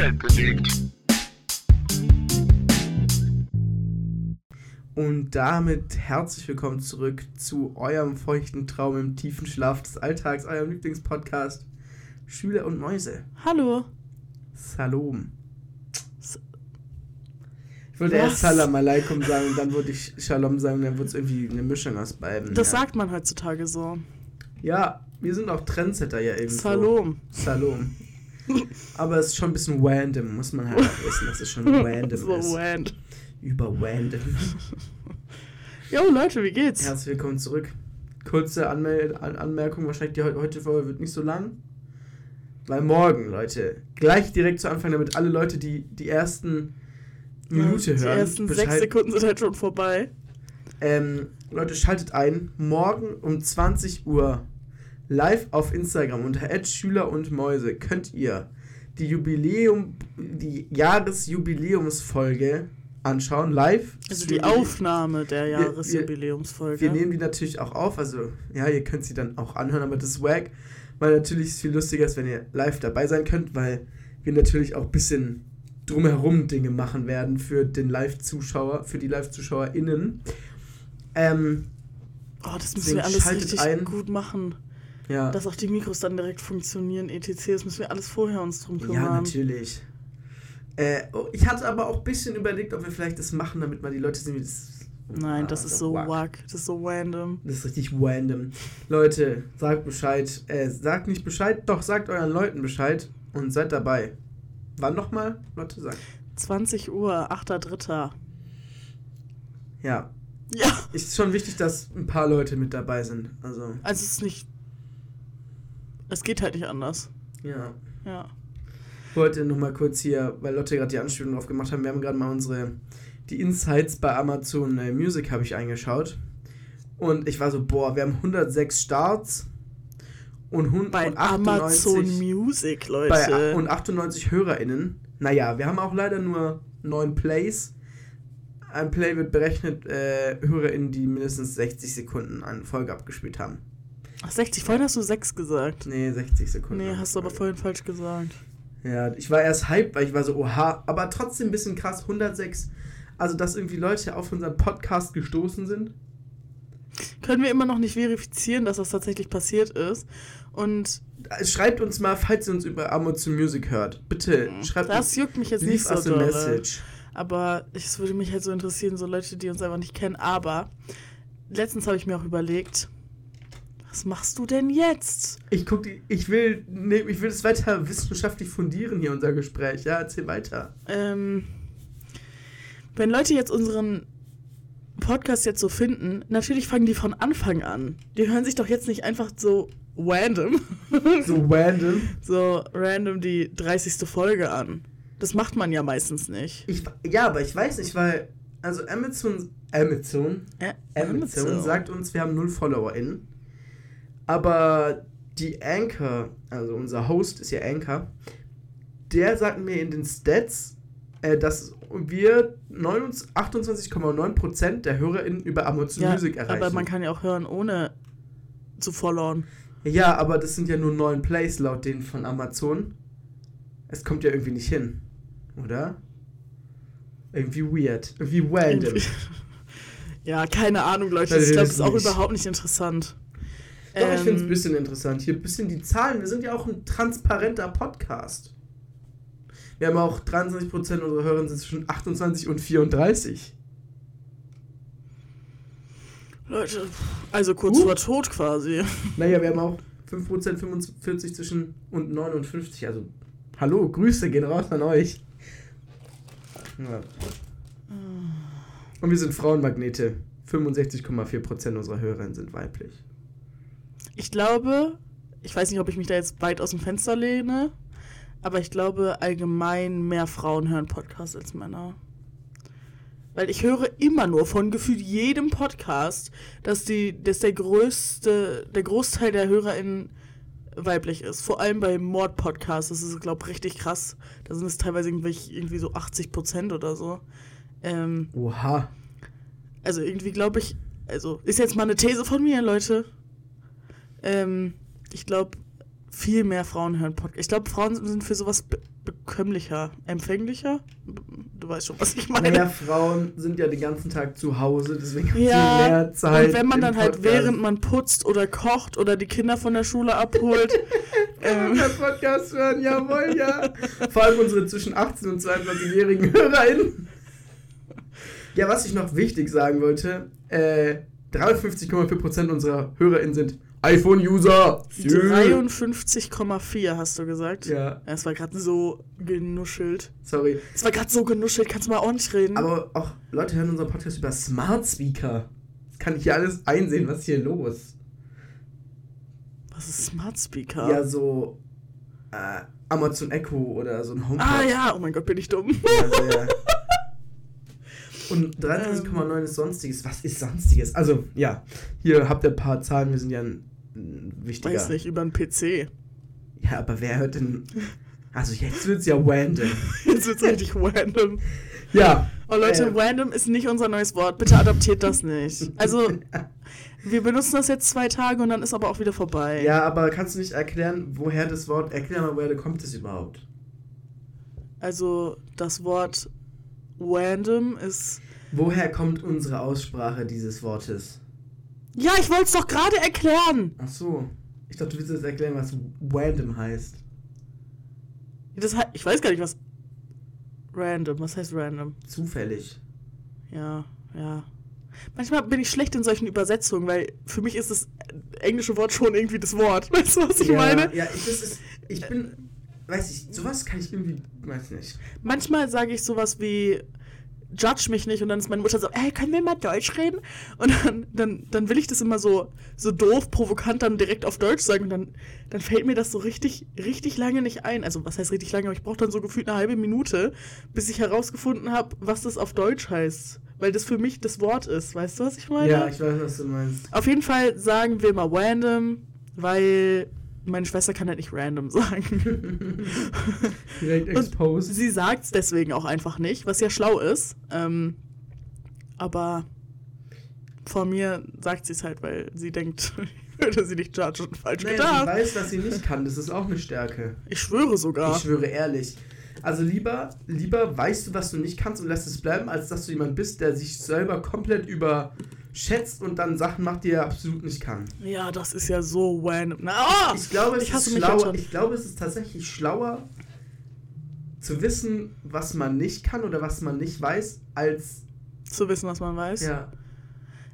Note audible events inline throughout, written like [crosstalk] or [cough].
Welt bewegt. Und damit herzlich willkommen zurück zu eurem feuchten Traum im tiefen Schlaf des Alltags, eurem Lieblingspodcast Schüler und Mäuse. Hallo. Salom. Ich wollte erst Salam Aleikum sagen und dann würde ich Shalom sagen, dann wird es irgendwie eine Mischung aus beiden. Das ja. sagt man heutzutage so. Ja, wir sind auch Trendsetter ja eben. Salom. Salom. Aber es ist schon ein bisschen random, muss man halt auch wissen, dass es schon [laughs] random so ist. rand. Über random. [laughs] Jo, Leute, wie geht's? Herzlich willkommen zurück. Kurze Anmel An Anmerkung, wahrscheinlich die heu- heutige Folge wird nicht so lang. Weil morgen, Leute, gleich direkt zu Anfang, damit alle Leute, die die ersten Minute Die hören, ersten sechs Bescheid- Sekunden sind halt schon vorbei. Ähm, Leute, schaltet ein. Morgen um 20 Uhr live auf Instagram unter Schüler und Mäuse könnt ihr die Jubiläum, die Jahresjubiläumsfolge anschauen, live. Also die. Aufnahme der wir- Jahresjubiläumsfolge. Wir nehmen die natürlich auch auf, also ja, ihr könnt sie dann auch anhören, aber das ist wack, weil natürlich ist es viel lustiger ist, wenn ihr live dabei sein könnt, weil wir natürlich auch ein bisschen drumherum Dinge machen werden für den Live-Zuschauer, für die Live-ZuschauerInnen. Ähm, oh, das müssen wir alles richtig ein. gut machen. Ja. Dass auch die Mikros dann direkt funktionieren, etc. Das müssen wir alles vorher uns drum kümmern. Ja, natürlich. Äh, oh, ich hatte aber auch ein bisschen überlegt, ob wir vielleicht das machen, damit mal die Leute sehen, wie das. Nein, Ah, das ist so wack. wack. Das ist so random. Das ist richtig random. Leute, sagt Bescheid. Äh, sagt nicht Bescheid, doch sagt euren Leuten Bescheid und seid dabei. Wann nochmal? Leute, sagt. 20 Uhr, 8.3. Ja. Ja. Ist schon wichtig, dass ein paar Leute mit dabei sind. Also, Also es ist nicht. Es geht halt nicht anders. ja. Ja. Ich wollte nochmal kurz hier, weil Lotte gerade die Anspielung drauf gemacht haben, wir haben gerade mal unsere, die Insights bei Amazon äh, Music habe ich eingeschaut. Und ich war so, boah, wir haben 106 Starts und, 100, Bei und 98 Amazon Music, Leute. bei, und 98 HörerInnen. Naja, wir haben auch leider nur 9 Plays. Ein Play wird berechnet, äh, HörerInnen, die mindestens 60 Sekunden eine Folge abgespielt haben. Ach, 60, vorhin hast du 6 gesagt. Nee, 60 Sekunden. Nee, hast du aber vorhin falsch gesagt. Ja, ich war erst hyped, weil ich war so, oha, aber trotzdem ein bisschen krass, 106. Also, dass irgendwie Leute auf unseren Podcast gestoßen sind. Können wir immer noch nicht verifizieren, dass das tatsächlich passiert ist. Und Schreibt uns mal, falls ihr uns über Amazon Music hört. Bitte, schreibt das uns. juckt mich jetzt nicht so doll. message. Aber es würde mich halt so interessieren, so Leute, die uns einfach nicht kennen. Aber letztens habe ich mir auch überlegt, was machst du denn jetzt? Ich guck die, ich will, nee, ich will das weiter wissenschaftlich fundieren hier, unser Gespräch. Ja, erzähl weiter. Ähm, wenn Leute jetzt unseren Podcast jetzt so finden, natürlich fangen die von Anfang an. Die hören sich doch jetzt nicht einfach so random, [laughs] So random. so random die 30. Folge an. Das macht man ja meistens nicht. Ich, ja, aber ich weiß nicht, weil, also Amazon, Amazon, Ä Amazon sagt uns, wir haben null FollowerInnen. Aber die Anchor, also unser Host ist ja Anchor, der sagt mir in den Stats, äh, dass wir 29 28,9% der HörerInnen über Amazon Ja, Music erreichen. aber man kann ja auch hören, ohne zu followen. ja, aber das sind ja nur neun Plays laut denen von Amazon. Es kommt ja irgendwie nicht hin, oder? Irgendwie weird. Irgendwie random. [laughs] Ja, keine Ahnung, Leute. Ich glaube, das ist auch überhaupt nicht interessant. Doch, ich finde es ein Ähm, bisschen interessant. Hier ein bisschen die Zahlen. Wir sind ja auch ein transparenter Podcast. Wir haben auch 23% unserer Hörer sind zwischen 28 und 34. Leute, also kurz Uh. vor Tod quasi. Naja, wir haben auch 5% 45 zwischen und 59. Also, hallo, Grüße gehen raus an euch. Ja. Und wir sind Frauenmagnete. 65,4% unserer Hörerinnen sind weiblich. Ich glaube, ich weiß nicht, ob ich mich da jetzt weit aus dem Fenster lehne, aber ich glaube allgemein mehr Frauen hören Podcasts als Männer. Weil ich höre immer nur von gefühlt jedem Podcast, dass die, dass der größte, der Großteil der HörerInnen weiblich ist. Vor allem bei Mord-Podcasts, das ist, glaube ich, richtig krass. Da sind es teilweise irgendwie, irgendwie so 80 Prozent oder so. Ähm, Oha. also irgendwie glaube ich, also ist jetzt mal eine These von mir, Leute. Ähm, ich glaube, viel mehr Frauen hören Podcasts. Ich glaube, Frauen sind für sowas be bekömmlicher, empfänglicher. Du weißt schon, was ich meine. Naja, Frauen sind ja den ganzen Tag zu Hause, deswegen haben Ja, sie mehr Zeit. Und wenn man dann halt Podcast. während man putzt oder kocht oder die Kinder von der Schule abholt, [laughs] ähm, Podcast hören, jawohl, ja. Vor allem unsere zwischen 18 und 22-jährigen [laughs] HörerInnen. Ja, was ich noch wichtig sagen wollte, äh, 53,4% unserer HörerInnen sind iPhone-User. 53,4 hast du gesagt. Ja, Es war gerade so genuschelt. sorry. Es war gerade so genuschelt, kannst du mal ordentlich reden? Aber auch Leute hören unseren Podcast über Smart Speaker. Das kann ich hier alles einsehen, was ist hier los? was ist Smart Speaker? Ja, so äh, Amazon Echo oder so ein HomePod. ah ja, oh mein Gott, bin ich dumm. Also, ja. [laughs] Und 23,9 ist Sonstiges. Was ist Sonstiges? Also, ja, hier habt ihr ein paar Zahlen, wir sind ja ein, ein wichtiger. Weiß nicht, über einen PC. Ja, aber wer hört denn. Also, jetzt wird's ja random. [laughs] Jetzt wird's richtig random. Ja. Oh Leute, äh, random ist nicht unser neues Wort. Bitte adaptiert das nicht. Also, [laughs] wir benutzen das jetzt zwei Tage und dann ist aber auch wieder vorbei. Ja, aber kannst du nicht erklären, woher das Wort. Erklär mal, woher kommt es überhaupt? Also, das Wort random ist. Woher kommt unsere Aussprache dieses Wortes? Ja, ich wollte es doch gerade erklären. Ach so. Ich dachte, du willst jetzt erklären, was random heißt. Das, he- ich weiß gar nicht, was. Random, was heißt random? Zufällig. Ja, ja. Manchmal bin ich schlecht in solchen Übersetzungen, weil für mich ist das englische Wort schon irgendwie das Wort. [laughs] Weißt du, was ich ja, meine? Ja, ich, ist. Ich bin. Weiß ich, sowas kann ich irgendwie. Weiß nicht. Manchmal sage ich sowas wie judge mich nicht und dann ist meine Mutter so, ey, können wir mal Deutsch reden? Und dann, dann, dann will ich das immer so, so doof, provokant dann direkt auf Deutsch sagen und dann, dann fällt mir das so richtig, richtig lange nicht ein. Also was heißt richtig lange, aber ich brauche dann so gefühlt eine halbe Minute, bis ich herausgefunden habe, was das auf Deutsch heißt. Weil das für mich das Wort ist. Weißt du, was ich meine? Ja, ich weiß, was du meinst. Auf jeden Fall sagen wir mal random, weil meine Schwester kann halt nicht random [laughs] sagen. Direkt Und exposed. sie sagt es deswegen auch einfach nicht, was ja schlau ist. Ähm, aber vor mir sagt sie es halt, weil sie denkt, ich [laughs] würde sie nicht judgen und falsch Naja, sie gedacht. weiß, was sie nicht kann. Das ist auch eine Stärke. Ich schwöre sogar. Ich schwöre ehrlich. Also lieber, lieber weißt du, was du nicht kannst und lässt es bleiben, als dass du jemand bist, der sich selber komplett überschätzt und dann Sachen macht, die er absolut nicht kann. ja, das ist ja so random. Ah! Ich glaube, es Ich ist schlauer. Ich glaube, es ist tatsächlich schlauer zu wissen, was man nicht kann oder was man nicht weiß, als Zu wissen, was man weiß. ja.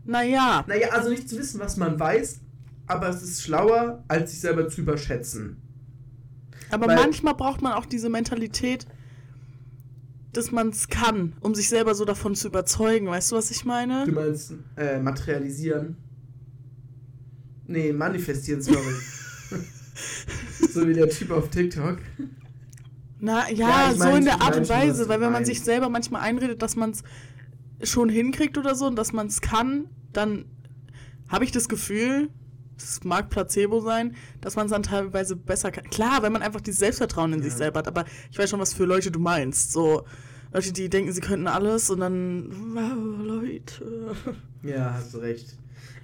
Naja, Naja, also nicht zu wissen, was man weiß, aber es ist schlauer, als sich selber zu überschätzen. aber Weil- manchmal braucht man auch diese Mentalität, dass man es kann, um sich selber so davon zu überzeugen. Weißt du, was ich meine? Du meinst äh, materialisieren? Nee, manifestieren, sorry. [laughs] so wie der Typ auf TikTok. Na ja, Ja, so mein, in der Art und Weise, weil wenn man sich selber manchmal einredet, dass man es schon hinkriegt oder so und dass man es kann, dann habe ich das Gefühl, es mag Placebo sein, dass man es dann teilweise besser kann. Klar, wenn man einfach dieses Selbstvertrauen in Ja. sich selber hat, aber ich weiß schon, was für Leute du meinst. So Leute, die denken, sie könnten alles und dann, wow, Leute. [laughs] Ja, hast du recht.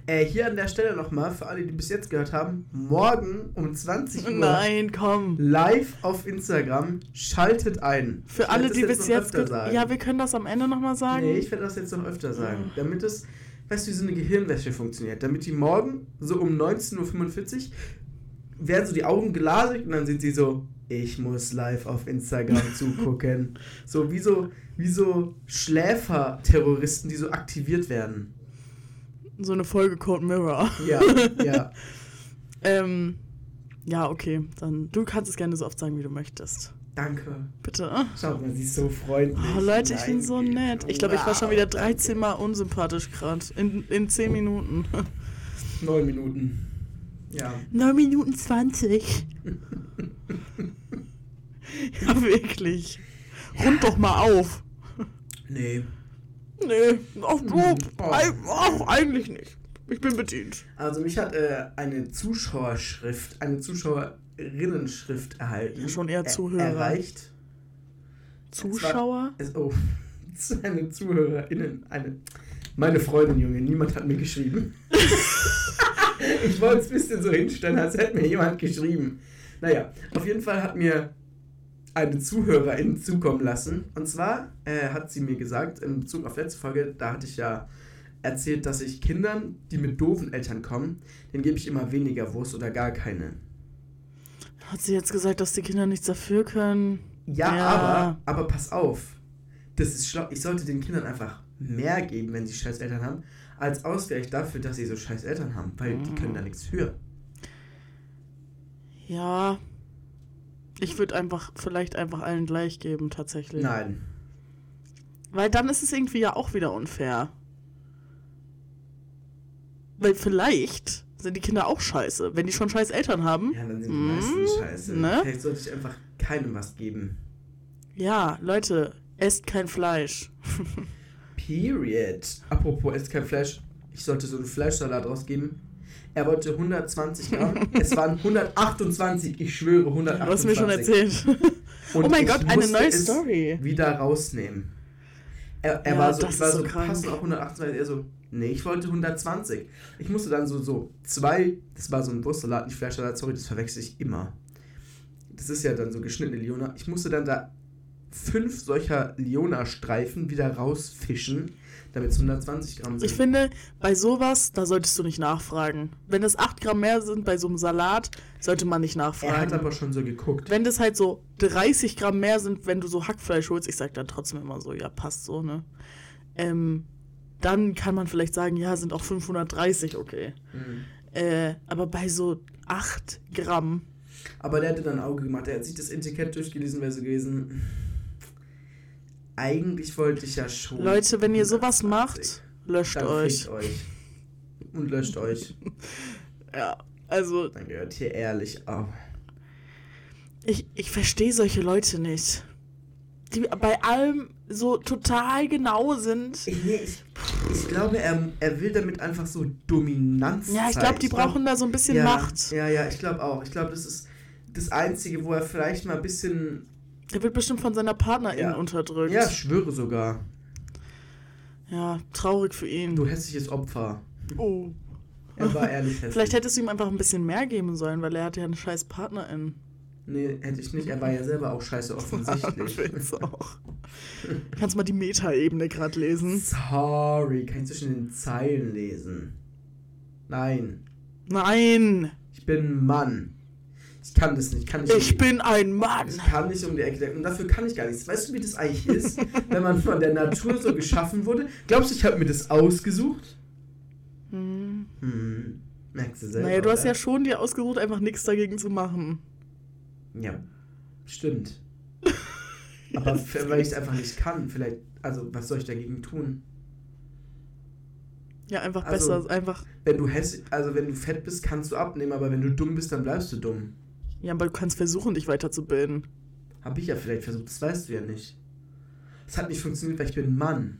Äh, hier an der Stelle nochmal, für alle, die bis jetzt gehört haben, morgen um 20 Uhr Nein, komm. live auf Instagram, schaltet ein. Für Ich alle, die bis jetzt. sagen. Ja, wir können das am Ende nochmal sagen. Nee, ich werde das jetzt noch öfter sagen. Damit es, weißt du, wie so eine Gehirnwäsche funktioniert. Damit die morgen so um 19.45 Uhr werden so die Augen glasig und dann sind sie so, ich muss live auf Instagram [laughs] zugucken. So wie so, wie so Schläfer-Terroristen, die so aktiviert werden. So eine Folge Code Mirror. Ja, [laughs] ja. Ähm, ja, okay. Dann du kannst es gerne so oft sagen, wie du möchtest. Danke. Bitte. Schau mal, sie ist so freundlich. Oh, Leute, ich bin so nett. Ich glaube, ich war schon wieder danke. 13 Mal unsympathisch gerade. In, in 10 Minuten. Neun Minuten. Ja. 9 Minuten 20. ja, wirklich. Rund doch mal auf. Nee. Nee, ach, du, Oh. ach, eigentlich nicht. Ich bin bedient. Also mich hat äh, eine Zuschauerschrift, eine Zuschauerinnenschrift erhalten. Schon eher Er- Zuhörer. Erreicht. Zuschauer? Es, oh, es ist [laughs] eine Zuhörerinnen, eine. Meine Freundin, Junge, niemand hat mir geschrieben. [laughs] ich wollte es ein bisschen so hinstellen, als hätte mir jemand geschrieben. Naja, auf jeden Fall hat mir eine Zuhörerin zukommen lassen. Und zwar äh, hat sie mir gesagt, in Bezug auf letzte Folge, da hatte ich ja erzählt, dass ich Kindern, die mit doofen Eltern kommen, denen gebe ich immer weniger Wurst oder gar keine. Hat sie jetzt gesagt, dass die Kinder nichts dafür können? Ja, aber, aber pass auf. Das ist schlau. Ich sollte den Kindern einfach mehr geben, wenn sie scheiß Eltern haben, als Ausgleich dafür, dass sie so scheiß Eltern haben, weil die können da nichts für. Ja. Ich würde einfach, vielleicht einfach allen gleich geben, tatsächlich. Nein. Weil dann ist es irgendwie ja auch wieder unfair. Weil vielleicht sind die Kinder auch scheiße, wenn die schon scheiß Eltern haben. Ja, dann sind die Mm, meisten scheiße. ne? Vielleicht sollte ich einfach keinem was geben. Ja, Leute, esst kein Fleisch. [laughs] Period. Apropos, esst kein Fleisch. Ich sollte so einen Fleischsalat rausgeben. Er wollte 120 Gramm. [laughs] es waren 128. Ich schwöre, 128. Du hast mir schon erzählt. [laughs] Und oh mein Gott, eine neue Story. Wieder rausnehmen. Er, er Ja, war so, ich war so so, krank. passend auf 128. Er so, nee, ich wollte 120. Ich musste dann so, so zwei, das war so ein Wurstsalat, nicht Fleischsalat, sorry, das verwechsel ich immer. Das ist ja dann so geschnittene Liona. Ich musste dann da fünf solcher Liona-Streifen wieder rausfischen, damit es 120 Gramm sind. Ich finde, bei sowas, da solltest du nicht nachfragen. Wenn es 8 Gramm mehr sind bei so einem Salat, sollte man nicht er hat nachfragen. aber schon so geguckt. Wenn das halt so 30 Gramm mehr sind, wenn du so Hackfleisch holst, ich sag dann trotzdem immer so, ja, passt so, ne? Ähm, dann kann man vielleicht sagen, ja, sind auch 530, okay. Mhm. Äh, aber bei so 8 Gramm, Aber der hatte dann ein Auge gemacht. Er hat sich das Etikett durchgelesen, wäre so gewesen. Eigentlich wollte ich ja schon. Leute, wenn ihr sowas 120. macht, löscht euch. euch. Und löscht euch. [laughs] Ja, also Dann gehört hier ehrlich auf. ich, ich verstehe solche Leute nicht. Die bei allem so total genau sind. Ich, nee, ich, ich glaube, er, er will damit einfach so Dominanz Ja, ich glaube, die brauchen da so ein bisschen ja, Macht. Ja, ja, ich glaube auch. Ich glaube, das ist das Einzige, wo er vielleicht mal ein bisschen. Er wird bestimmt von seiner Partnerin Ja. unterdrückt. Ja, ich schwöre sogar. Ja, traurig für ihn. Du hässliches Opfer. Oh. Er war ehrlich [laughs] hässlich. Vielleicht hättest du ihm einfach ein bisschen mehr geben sollen, weil er hat ja eine scheiß Partnerin. Nee, hätte ich nicht. Er war ja selber auch scheiße [laughs] offensichtlich. Find's auch. Kannst mal die Meta-Ebene gerade lesen? Sorry, kann ich zwischen den Zeilen lesen. Nein, Nein! ich bin ein Mann. Ich kann das nicht. Kann nicht Ich um bin ein Mann! ich kann nicht um die Ecke denken. Und dafür kann ich gar nichts. Weißt du, wie das eigentlich ist, wenn man von der Natur so geschaffen wurde? Glaubst du, ich habe mir das ausgesucht? Hm. Hm, merkst du selber. Naja, du hast oder? ja schon dir ausgesucht, einfach nichts dagegen zu machen. Ja, stimmt. [laughs] Aber weil ich es einfach nicht kann, vielleicht. Also, was soll ich dagegen tun? Ja, einfach Also- besser. Einfach. Wenn du hässlich, also wenn du fett bist, kannst du abnehmen, aber wenn du dumm bist, dann bleibst du dumm. Ja, aber du kannst versuchen, dich weiterzubilden. Hab ich ja vielleicht versucht, das weißt du ja nicht. Es hat nicht funktioniert, weil ich bin ein Mann.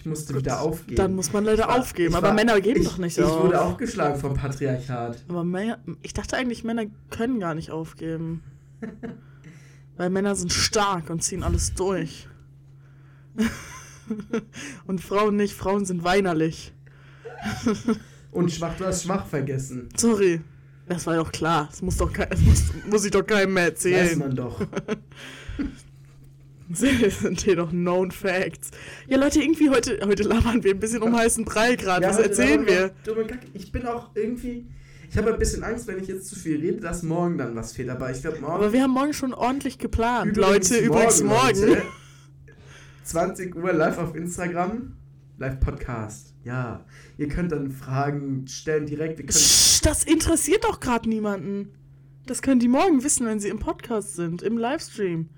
Ich musste wieder aufgeben. Dann muss man leider Ich war- aufgeben. ich Aber war- Männer geben ich, doch nicht Ich auf. wurde auch geschlagen vom Patriarchat. Aber Männer, ich dachte eigentlich, Männer können gar nicht aufgeben. [laughs] Weil Männer sind stark und ziehen alles durch. [laughs] und Frauen nicht. Frauen sind weinerlich. [laughs] Und schwach, du hast schwach vergessen. Sorry. Das war doch klar. Das muss, doch, kei- das muss, muss ich doch keinem mehr Weiß erzählen. man doch. Das [laughs] sind hier doch known facts. Ja, Leute, irgendwie heute, heute labern wir ein bisschen um heißen Brei gerade. Was heute erzählen wir? Dumme. Ich bin auch irgendwie. Ich habe ein bisschen Angst, wenn ich jetzt zu viel rede, dass morgen dann was fehlt. Aber ich glaube, morgen. Aber wir haben morgen schon ordentlich geplant. Übrigens Leute, übrigens morgen. Leute, 20 Uhr live auf Instagram. Live-Podcast. Ja. Ihr könnt dann Fragen stellen direkt. Wir Psst, das interessiert doch gerade niemanden. Das können die morgen wissen, wenn sie im Podcast sind, im Livestream.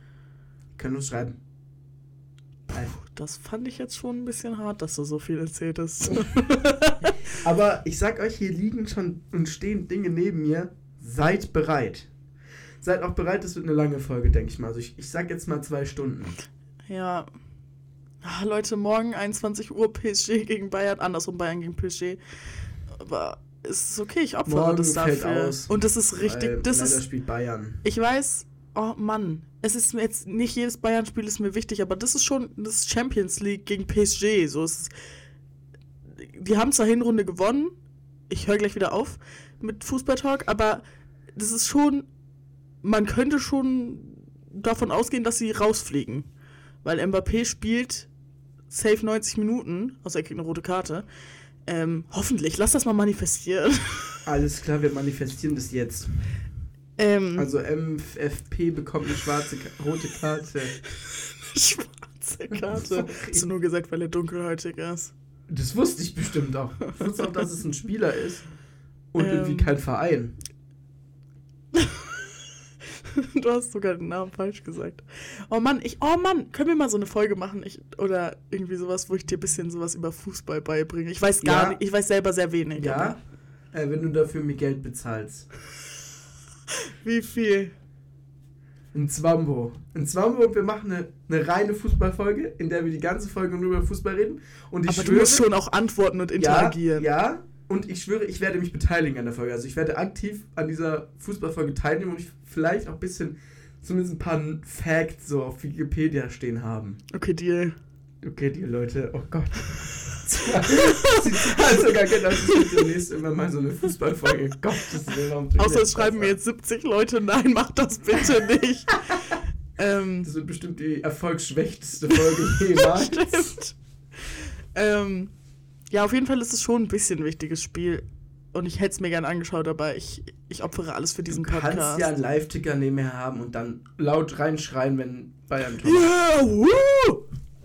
Können uns schreiben. Das fand ich jetzt schon ein bisschen hart, dass du so viel erzählt hast. [laughs] Aber [laughs] ich sag euch, hier liegen schon und stehen Dinge neben mir. Seid bereit. Seid auch bereit, das wird eine lange Folge, denke ich mal. Also ich, ich sag jetzt mal zwei Stunden. ja. Ah, Leute, morgen 21 Uhr PSG gegen Bayern, andersrum Bayern gegen PSG. Aber es ist okay, ich opfere Morgen das dafür. aus, Und das ist richtig, das leider ist spielt Bayern. Ich weiß, oh Mann, es ist mir jetzt nicht jedes Bayern-Spiel ist mir wichtig, aber das ist schon das Champions League gegen PSG. So ist, die haben zwar Hinrunde gewonnen, ich höre gleich wieder auf mit Fußballtalk, aber das ist schon, man könnte schon davon ausgehen, dass sie rausfliegen. Weil Mbappé spielt safe 90 Minuten, außer er kriegt eine rote Karte. Ähm, hoffentlich, lass das mal manifestieren. Alles klar, wir manifestieren das jetzt. Ähm, Also MFP bekommt eine schwarze, rote Karte. [laughs] schwarze Karte. Hast du nur gesagt, weil er dunkelhäutig ist. Das wusste ich bestimmt auch. Ich wusste auch, dass es ein Spieler ist. Und Ähm. irgendwie kein Verein. [laughs] Du hast sogar den Namen falsch gesagt. Oh Mann, ich, oh Mann, können wir mal so eine Folge machen? Ich, oder irgendwie sowas, wo ich dir ein bisschen sowas über Fußball beibringe. Ich weiß gar Ja. nicht, ich weiß selber sehr wenig. Ja? Äh, wenn du dafür mir Geld bezahlst. [laughs] Wie viel? Ein Zwambo. Ein Zwambo und wir machen eine, eine reine Fußballfolge, in der wir die ganze Folge nur über Fußball reden. Und ich aber du schwöre, musst schon auch antworten und interagieren. Ja, ja. Und ich schwöre, ich werde mich beteiligen an der Folge. Also ich werde aktiv an dieser Fußballfolge teilnehmen und ich vielleicht auch ein bisschen, zumindest ein paar Facts so auf Wikipedia stehen haben. Okay, Deal. Okay, die Leute, oh Gott. Sie zahlen sogar Geld, dass ich demnächst immer mal so eine Fußballfolge. Tue ich Außer das es schreiben mir jetzt 70 Leute, nein, mach das bitte nicht. [laughs] ähm, Das wird bestimmt die erfolgsschwächteste Folge [laughs] jemals. stimmt. Ähm, ja, auf jeden Fall ist es schon ein bisschen ein wichtiges Spiel. Und ich hätte es mir gern angeschaut, aber ich, ich opfere alles für diesen Du kannst Podcast. ja einen Live-Ticker nebenher haben und dann laut reinschreien, wenn Bayern Tor Yeah, woo!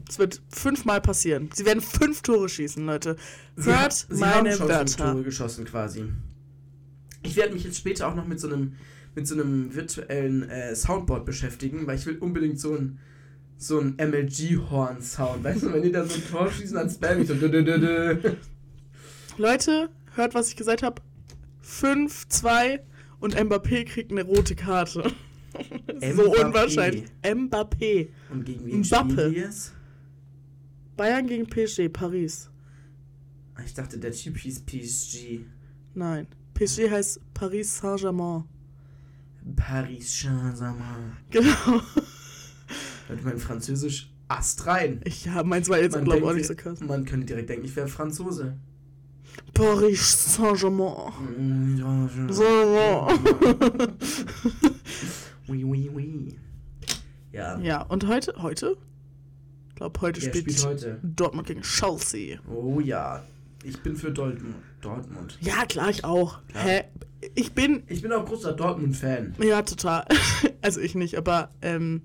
Es wird fünfmal passieren. Sie werden fünf Tore schießen, Leute. Sie Hört sie haben meine schon fünf Wörter. Tore geschossen quasi. Ich werde mich jetzt später auch noch mit so einem mit so einem virtuellen äh, Soundboard beschäftigen, weil ich will unbedingt so ein so ein MLG-Horn-Sound. Weißt du, wenn die da so ein Tor schießen, dann spam ich so. dü- dü- dü-. Leute, hört, was ich gesagt habe. 5, 2 und Mbappé kriegt eine rote Karte. [laughs] so unwahrscheinlich. Mbappé. Und gegen wen Mbappe. Bayern gegen PSG, Paris. Ah, Ich dachte, der Typ hieß PSG. Nein. PSG heißt Paris Saint-Germain. Paris Saint-Germain. Genau. Hört mein Französisch Ast rein. Ich ja, meins war jetzt, glaube ich, auch nicht so krass. Man könnte direkt denken, ich wäre Franzose. Paris Saint-Germain. Mm, Saint-Germain. Oui, oui, oui. Ja, ja, und heute? Heute? Ich glaube, heute spielt, spielt heute? Dortmund gegen Chelsea. Oh ja, ich bin für Dortmund. Dortmund. Ja, klar, ich auch. Klar. Hä? Ich bin. Ich bin auch großer Dortmund-Fan. Ja, total. [laughs] Also ich nicht, aber ähm,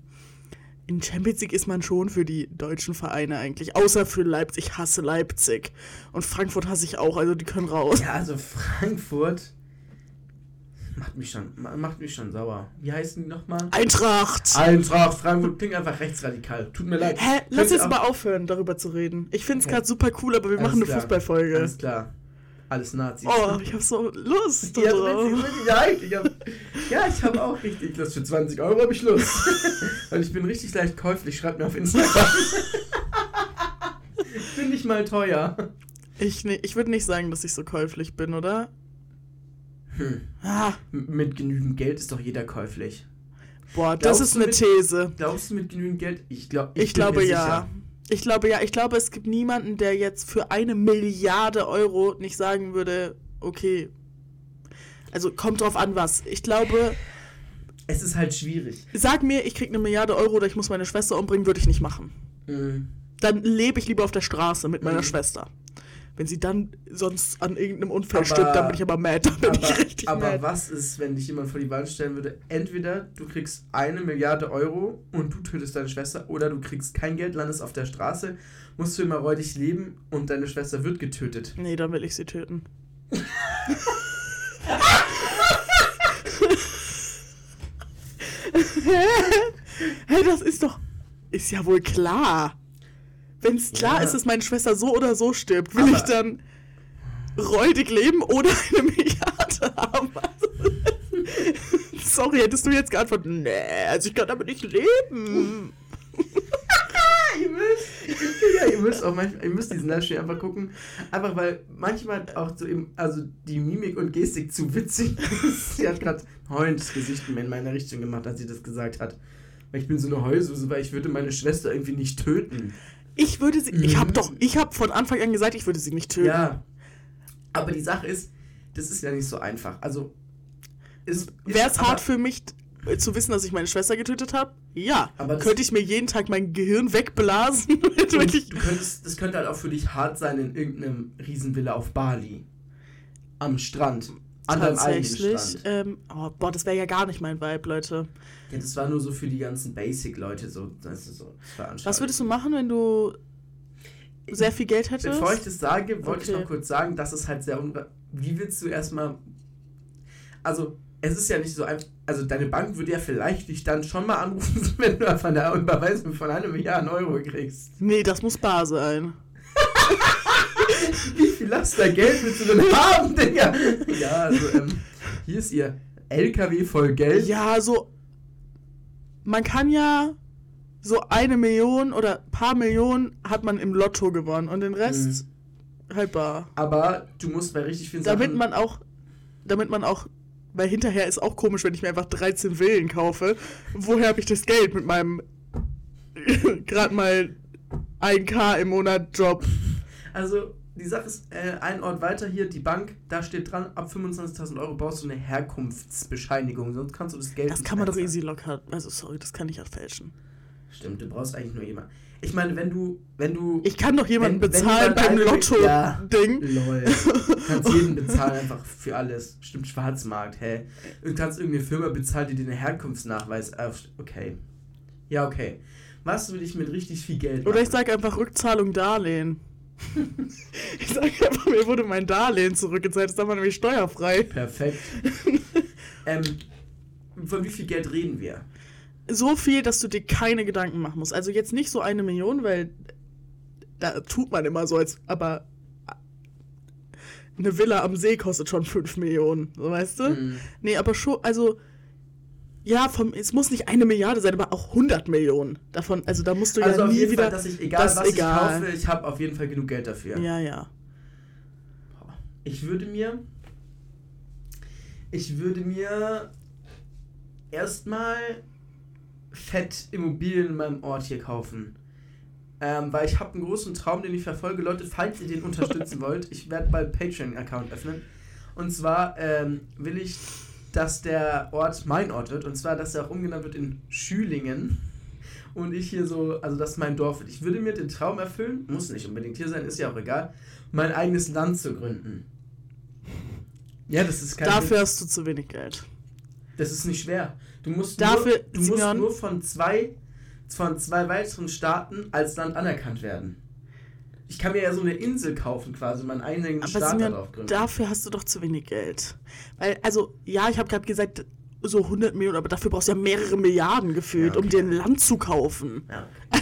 in Champions League ist man schon für die deutschen Vereine eigentlich. Außer für Leipzig. Ich hasse Leipzig. Und Frankfurt hasse ich auch, also die können raus. Ja, also Frankfurt macht mich schon, ma- macht mich schon sauer. Wie heißen die nochmal? Eintracht! Eintracht Frankfurt klingt einfach rechtsradikal. Tut mir leid. Hä? Lass jetzt mal aufhören, darüber zu reden. Ich finde es gerade super cool, aber wir Alles machen eine klar. Fußballfolge. Alles klar. Alles Nazis. Oh, ich habe so Lust Ja, wirklich, ja, ich hab, ja, ich habe auch richtig Lust. Für 20 Euro habe ich Lust. [laughs] Weil ich bin richtig leicht käuflich. Schreibt mir auf Instagram. ich [laughs] bin nicht mal teuer. Ich, ne, ich würde nicht sagen, dass ich so käuflich bin, oder? Hm. Ah, Mit genügend Geld ist doch jeder käuflich. boah, das Glaubst ist du eine mit- These. Glaubst du mit genügend Geld? Ich, glaub, Ich, bin glaube ja. sicher. Ich glaube ja. Ich glaube, es gibt niemanden, der jetzt für eine Milliarde Euro nicht sagen würde, okay. Also kommt drauf an, was. Ich glaube, Es ist halt schwierig. sag mir, ich krieg eine Milliarde Euro oder ich muss meine Schwester umbringen, würde ich nicht machen. Mhm. Dann lebe ich lieber auf der Straße mit meiner Mhm. Schwester. Wenn sie dann sonst an irgendeinem Unfall Aber- stirbt, dann bin ich aber mad. Dann bin ich Aber, richtig aber mad. was ist, wenn dich jemand vor die Wahl stellen würde? Entweder du kriegst eine Milliarde Euro und du tötest deine Schwester, oder du kriegst kein Geld, landest auf der Straße, musst du immer räudig leben und deine Schwester wird getötet. Nee, dann will ich sie töten. [laughs] Hä, das ist doch. Ist ja wohl klar. Wenn es klar Ja. ist, dass meine Schwester so oder so stirbt, will Aber- ich dann räudig leben oder eine Milliarde haben. [laughs] Sorry, hättest du jetzt geantwortet, nee, also ich kann damit nicht leben. [laughs] ihr müsst, ja, ihr müsst auch manchmal, ihr müsst diesen Livestream einfach gucken, einfach weil manchmal auch so eben, also die Mimik und Gestik zu witzig ist. Sie hat gerade heulendes Gesicht in meine Richtung gemacht, als sie das gesagt hat. Weil ich bin so eine Heulsuse, weil ich würde meine Schwester irgendwie nicht töten. Ich würde sie, ich habe Mhm. doch, ich habe von Anfang an gesagt, ich würde sie nicht töten. Ja. Aber die Sache ist, das ist ja nicht so einfach. Also, Wäre es hart für mich, äh, zu wissen, dass ich meine Schwester getötet habe? Ja. Aber Könnte ich mir jeden Tag mein Gehirn wegblasen? [laughs] wenn Und ich, du könntest, das könnte halt auch für dich hart sein in irgendeinem Riesenvilla auf Bali. Am Strand. An deinem eigenen tatsächlich. Strand. Ähm, oh, boah, das wäre ja gar nicht mein Vibe, Leute. Ja, das war nur so für die ganzen Basic-Leute so. Ist so Was würdest du machen, wenn du sehr viel Geld hättest? Bevor ich das sage, wollte ich Okay. noch kurz sagen, dass es halt sehr unre Wie willst du erstmal. Also, es ist ja nicht so einfach. Also, deine Bank würde ja vielleicht dich dann schon mal anrufen, [laughs] wenn du von der Überweisung von einer Milliarde Euro kriegst. nee, das muss bar sein. [laughs] [laughs] Wie viel Laster Geld willst du denn haben, Digga? Ja, also, ähm, hier ist ihr LKW voll Geld. Ja, so. Man kann ja so eine Million oder paar Millionen hat man im Lotto gewonnen und den Rest halt bar. Aber du musst bei richtig vielen Damit Sachen. man auch, damit man auch, weil hinterher ist auch komisch, wenn ich mir einfach 13 Villen kaufe. Woher habe ich das Geld mit meinem [laughs] gerade mal 1K im Monat Job? Also, die Sache ist, äh, ein Ort weiter hier, die Bank, da steht dran, ab 25.000 Euro brauchst du eine Herkunftsbescheinigung, sonst kannst du das Geld Das kann man doch easy locker. Also sorry, das kann ich auch fälschen. Stimmt, du brauchst eigentlich nur jemanden. Ich meine, wenn du, wenn du. Ich kann doch jemanden Wenn- wenn bezahlen jemand beim Lotto-Ding. Lol. [laughs] Du kannst jeden bezahlen, einfach für alles. Stimmt, Schwarzmarkt, hä? Du kannst irgendeine Firma bezahlen, die dir einen Herkunftsnachweis auf. Okay. Ja, okay. Was will ich mit richtig viel Geld Oder ich machen? sage einfach Rückzahlung Darlehen. Ich sage einfach, mir wurde mein Darlehen zurückgezahlt, ist dann mal nämlich steuerfrei. Perfekt. [laughs] ähm, von wie viel Geld reden wir? So viel, dass du dir keine Gedanken machen musst. Also jetzt nicht so eine Million, weil da tut man immer so, als aber eine Villa am See kostet schon 5 Millionen, weißt du? Mhm. Nee, aber schon, also ja, vom, es muss nicht eine Milliarde sein, aber auch 100 Millionen davon. Also da musst du Also ja nie wieder. Fall, dass ich, egal das was egal. ich kaufe, ich habe auf jeden Fall genug Geld dafür. ja, ja. Ich würde mir. Ich würde mir erstmal fett Immobilien in meinem Ort hier kaufen. Ähm, weil ich habe einen großen Traum, den ich verfolge. Leute, falls ihr den [laughs] unterstützen wollt, ich werde bald Patreon-Account öffnen. Und zwar ähm, will ich, dass der Ort mein Ort wird. Und zwar, dass er auch umgenannt wird in Schülingen. Und ich hier so, also das ist mein Dorf wird. Ich würde mir den Traum erfüllen, muss nicht unbedingt hier sein, ist ja auch egal, mein eigenes Land zu gründen. Ja, das ist kein Dafür hast du zu wenig Geld. das ist nicht schwer. Du musst Dafür, nur, du musst nur von zwei von zwei weiteren Staaten als Land anerkannt werden. Ich kann mir ja so eine Insel kaufen, quasi, meinen eigenen Simeon, darauf gründen. dafür hast du doch zu wenig Geld. Weil, also, ja, ich habe gerade gesagt, so 100 Millionen, aber dafür brauchst du ja mehrere Milliarden gefühlt, Ja, um okay. dir ein Land zu kaufen. ja. [laughs]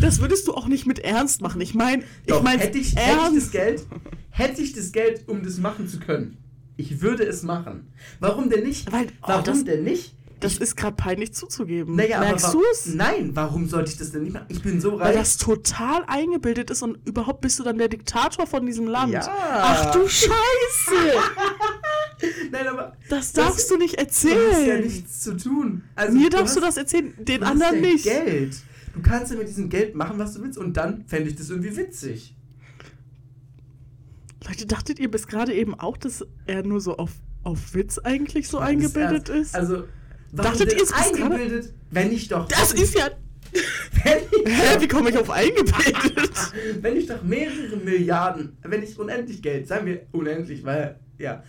Das würdest du auch nicht mit Ernst machen. Ich meine, ich meine, hätte ich, hätte ich das. Geld, hätte ich das Geld, um das machen zu können. Ich würde es machen. Warum denn nicht? Weil, oh, Warum denn nicht? Das ist gerade peinlich zuzugeben. Naja, Merkst du es? Nein, warum sollte ich das denn nicht machen? Ich bin so reich. Weil das total eingebildet ist und überhaupt bist du dann der Diktator von diesem Land. Ja. Ach du Scheiße! [laughs] Nein, aber Das Das- darfst du nicht du hast ja erzählen. nichts zu tun. Also, Mir darfst du hast- das erzählen, den du hast anderen ja nicht. Geld. Du kannst ja mit diesem Geld machen, was du willst und dann fände ich das irgendwie witzig. Leute, dachtet ihr bis gerade eben auch, dass er nur so auf, auf Witz eigentlich so Das eingebildet erst- ist? Also, warum Dachtet ihr es gerade? eingebildet? Wenn ich doch. das ist ja. [laughs] Wenn ich, Hä, wie komme ich auf eingebildet? [laughs] wenn ich doch mehrere Milliarden, wenn ich unendlich Geld, sagen wir unendlich, weil, ja.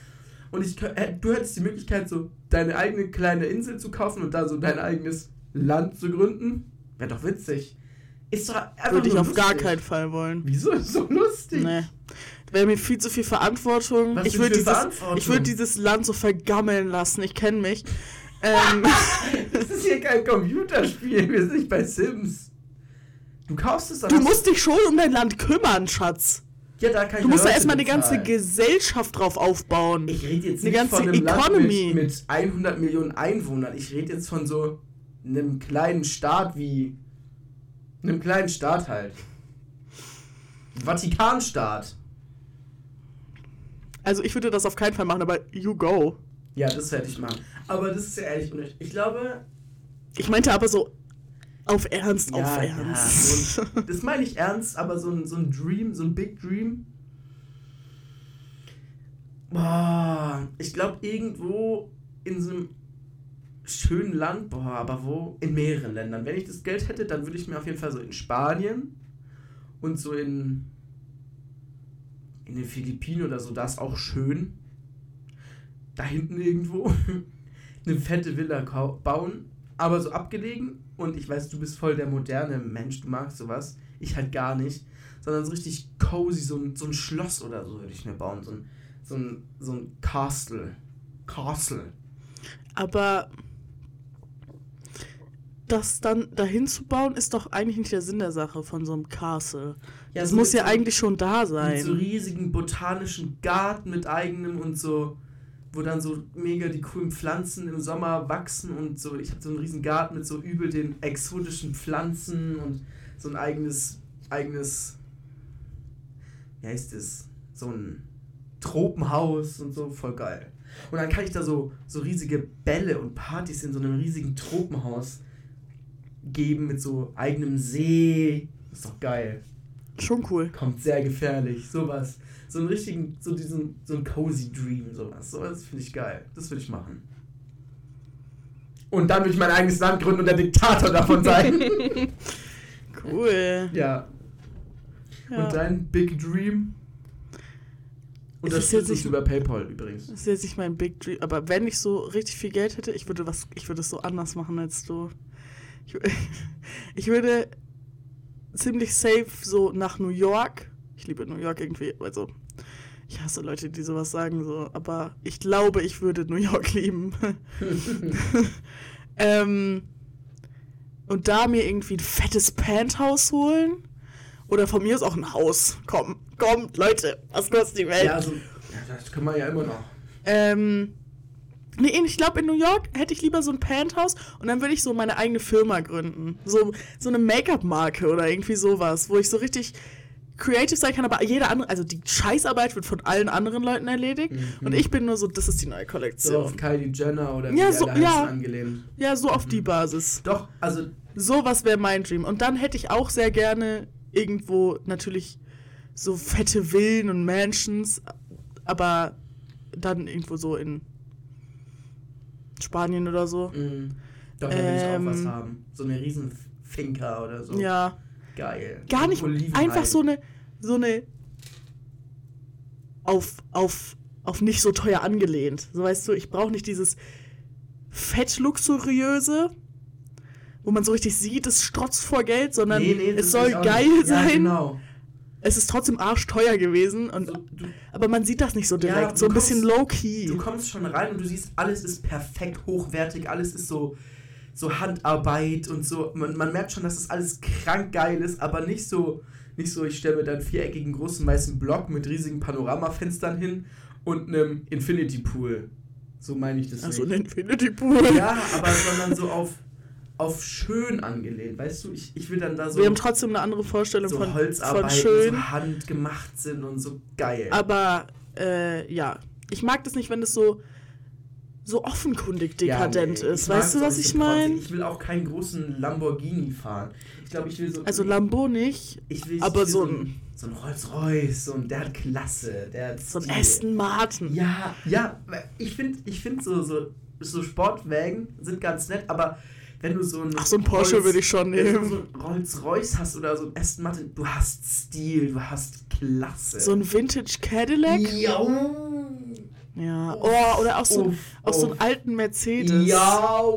Und ich, du hättest die Möglichkeit, so deine eigene kleine Insel zu kaufen und da so dein eigenes Land zu gründen. Wäre doch witzig. Ist doch einfach Würde ich auf gar lustig. keinen Fall wollen. Wieso ist so lustig? Nee. Wäre mir viel zu viel Verantwortung. Was ich würde dieses, ich würd dieses Land so vergammeln lassen. Ich kenne mich. Ähm, [laughs] Das ist hier kein Computerspiel, wir sind nicht bei Sims. Du kaufst es dann. du musst dich schon um dein Land kümmern, Schatz. Ja, da kann ich Du musst da erstmal eine ganze. Gesellschaft drauf aufbauen. Ich rede jetzt nicht ganze von einem Economy. Land mit, mit 100 Millionen Einwohnern. Ich rede jetzt von so einem kleinen Staat wie. einem kleinen Staat halt. Vatikanstaat. Also ich würde das auf keinen Fall machen, aber you go. Ja, das werde ich machen. Aber das ist ja ehrlich unnötig. Ich glaube. Ich meinte aber so auf Ernst, Ja, auf ja, Ernst. so ein, [laughs] das meine ich ernst, aber so ein, so ein Dream, so ein Big Dream. Boah, ich glaube, irgendwo in so einem schönen Land, boah, aber wo? In mehreren Ländern. Wenn ich das Geld hätte, dann würde ich mir auf jeden Fall so in Spanien und so in, in den Philippinen oder so, da ist auch schön. Da hinten irgendwo [laughs] eine fette Villa bauen, aber so abgelegen. Und ich weiß, du bist voll der moderne Mensch, du magst sowas. Ich halt gar nicht. Sondern so richtig cozy, so ein, so ein Schloss oder so würde ich mir bauen. So ein, so ein, so ein Castle. Castle. Aber das dann dahin zu bauen, ist doch eigentlich nicht der Sinn der Sache von so einem Castle. das so muss ja so- eigentlich schon da Mit so sein. riesigen botanischen Garten mit eigenem und so, wo dann so mega die coolen Pflanzen im Sommer wachsen und so. Ich habe so einen riesen Garten mit so übel den exotischen Pflanzen und so ein eigenes, eigenes, wie heißt es, so ein Tropenhaus und so, voll geil. Und dann kann ich da so, so riesige Bälle und Partys in so einem riesigen Tropenhaus geben mit so eigenem See. ist doch geil. Schon cool. Kommt sehr gefährlich. Sowas. So einen richtigen, so diesen, so ein cozy Dream, sowas. Sowas finde ich geil. Das würde ich machen. Und dann würde ich mein eigenes Land gründen und der Diktator davon sein. [laughs] Cool. ja. Ja. Und dein Big Dream? Und das ist nicht- über PayPal übrigens. Das ist jetzt nicht mein Big Dream, aber wenn ich so richtig viel Geld hätte, ich würde was, ich würde es so anders machen als du. Ich, [laughs] ich würde ziemlich safe so nach New York. Ich liebe New York irgendwie, also ich hasse Leute, die sowas sagen so, aber ich glaube, ich würde New York lieben. [laughs] ähm, und da mir irgendwie ein fettes Penthouse holen. Oder von mir ist auch ein Haus. Komm, kommt, Leute, was kostet die Welt? ja, also, das können wir ja immer noch. Ähm, nee, ich glaube, in New York hätte ich lieber so ein Penthouse und dann würde ich so meine eigene Firma gründen. So, so eine Make-up-Marke oder irgendwie sowas, wo ich so richtig creative sein kann, aber jeder andere, also die Scheißarbeit wird von allen anderen Leuten erledigt Mhm. und ich bin nur so, das ist die neue So Kollektion. auf Kylie Jenner oder wie Ja, so- ja. angelehnt. ja, so auf die Basis. Doch, also Sowas wäre mein Dream. Und dann hätte ich auch sehr gerne irgendwo natürlich so fette Villen und Mansions, aber dann irgendwo so in Spanien oder so. mh, doch, da will ich auch was Ähm. haben. So eine riesen Finca oder so. Ja, Geil. gar nicht einfach so eine so eine auf auf auf nicht so teuer angelehnt. So weißt du, ich brauche nicht dieses fett luxuriöse, wo man so richtig sieht, es strotzt vor Geld, sondern Nee, nee, es soll geil nicht. Ja, sein. genau. Es ist trotzdem arschteuer gewesen, und, So, du, aber man sieht das nicht so direkt. Ja, so ein bisschen kommst- low-key. du kommst schon rein und du siehst, alles ist perfekt hochwertig, alles ist so, so Handarbeit und so. Man, man merkt schon, dass das alles krank geil ist, aber nicht so, nicht so, ich stelle mir da einen viereckigen großen weißen Block mit riesigen Panoramafenstern hin und einem Infinity Pool. So meine ich das Also ein. Infinity Pool. Ja, aber sondern so auf, auf schön angelehnt. Weißt du, ich, ich will dann da so, Wir haben trotzdem eine andere Vorstellung so von, von Holzarbeiten, schön. so handgemacht sind und so geil. Aber äh, ja, ich mag das nicht, wenn es so, so offenkundig dekadent Ja, nee, ist. Weißt du, was ich meine? Ich will auch keinen großen Lamborghini fahren. Ich glaube, ich will so. Also Lambo nicht, ich will, aber ich will so so ein- ein, so ein Rolls-Royce, so ein, der hat Klasse, der hat so ein Stil. Aston Martin. Ja, ja, ich finde ich find so, so, so Sportwägen sind ganz nett, aber wenn du so ein. Ach, so ein Porsche Rolls- würde ich schon Wenn du nehmen. so ein Rolls-Royce hast oder so ein Aston Martin, du hast Stil, du hast Klasse. So ein Vintage Cadillac. Ja. Ja. Oh, oder auch so, Uff, auch so uff. einen alten Mercedes. Ja,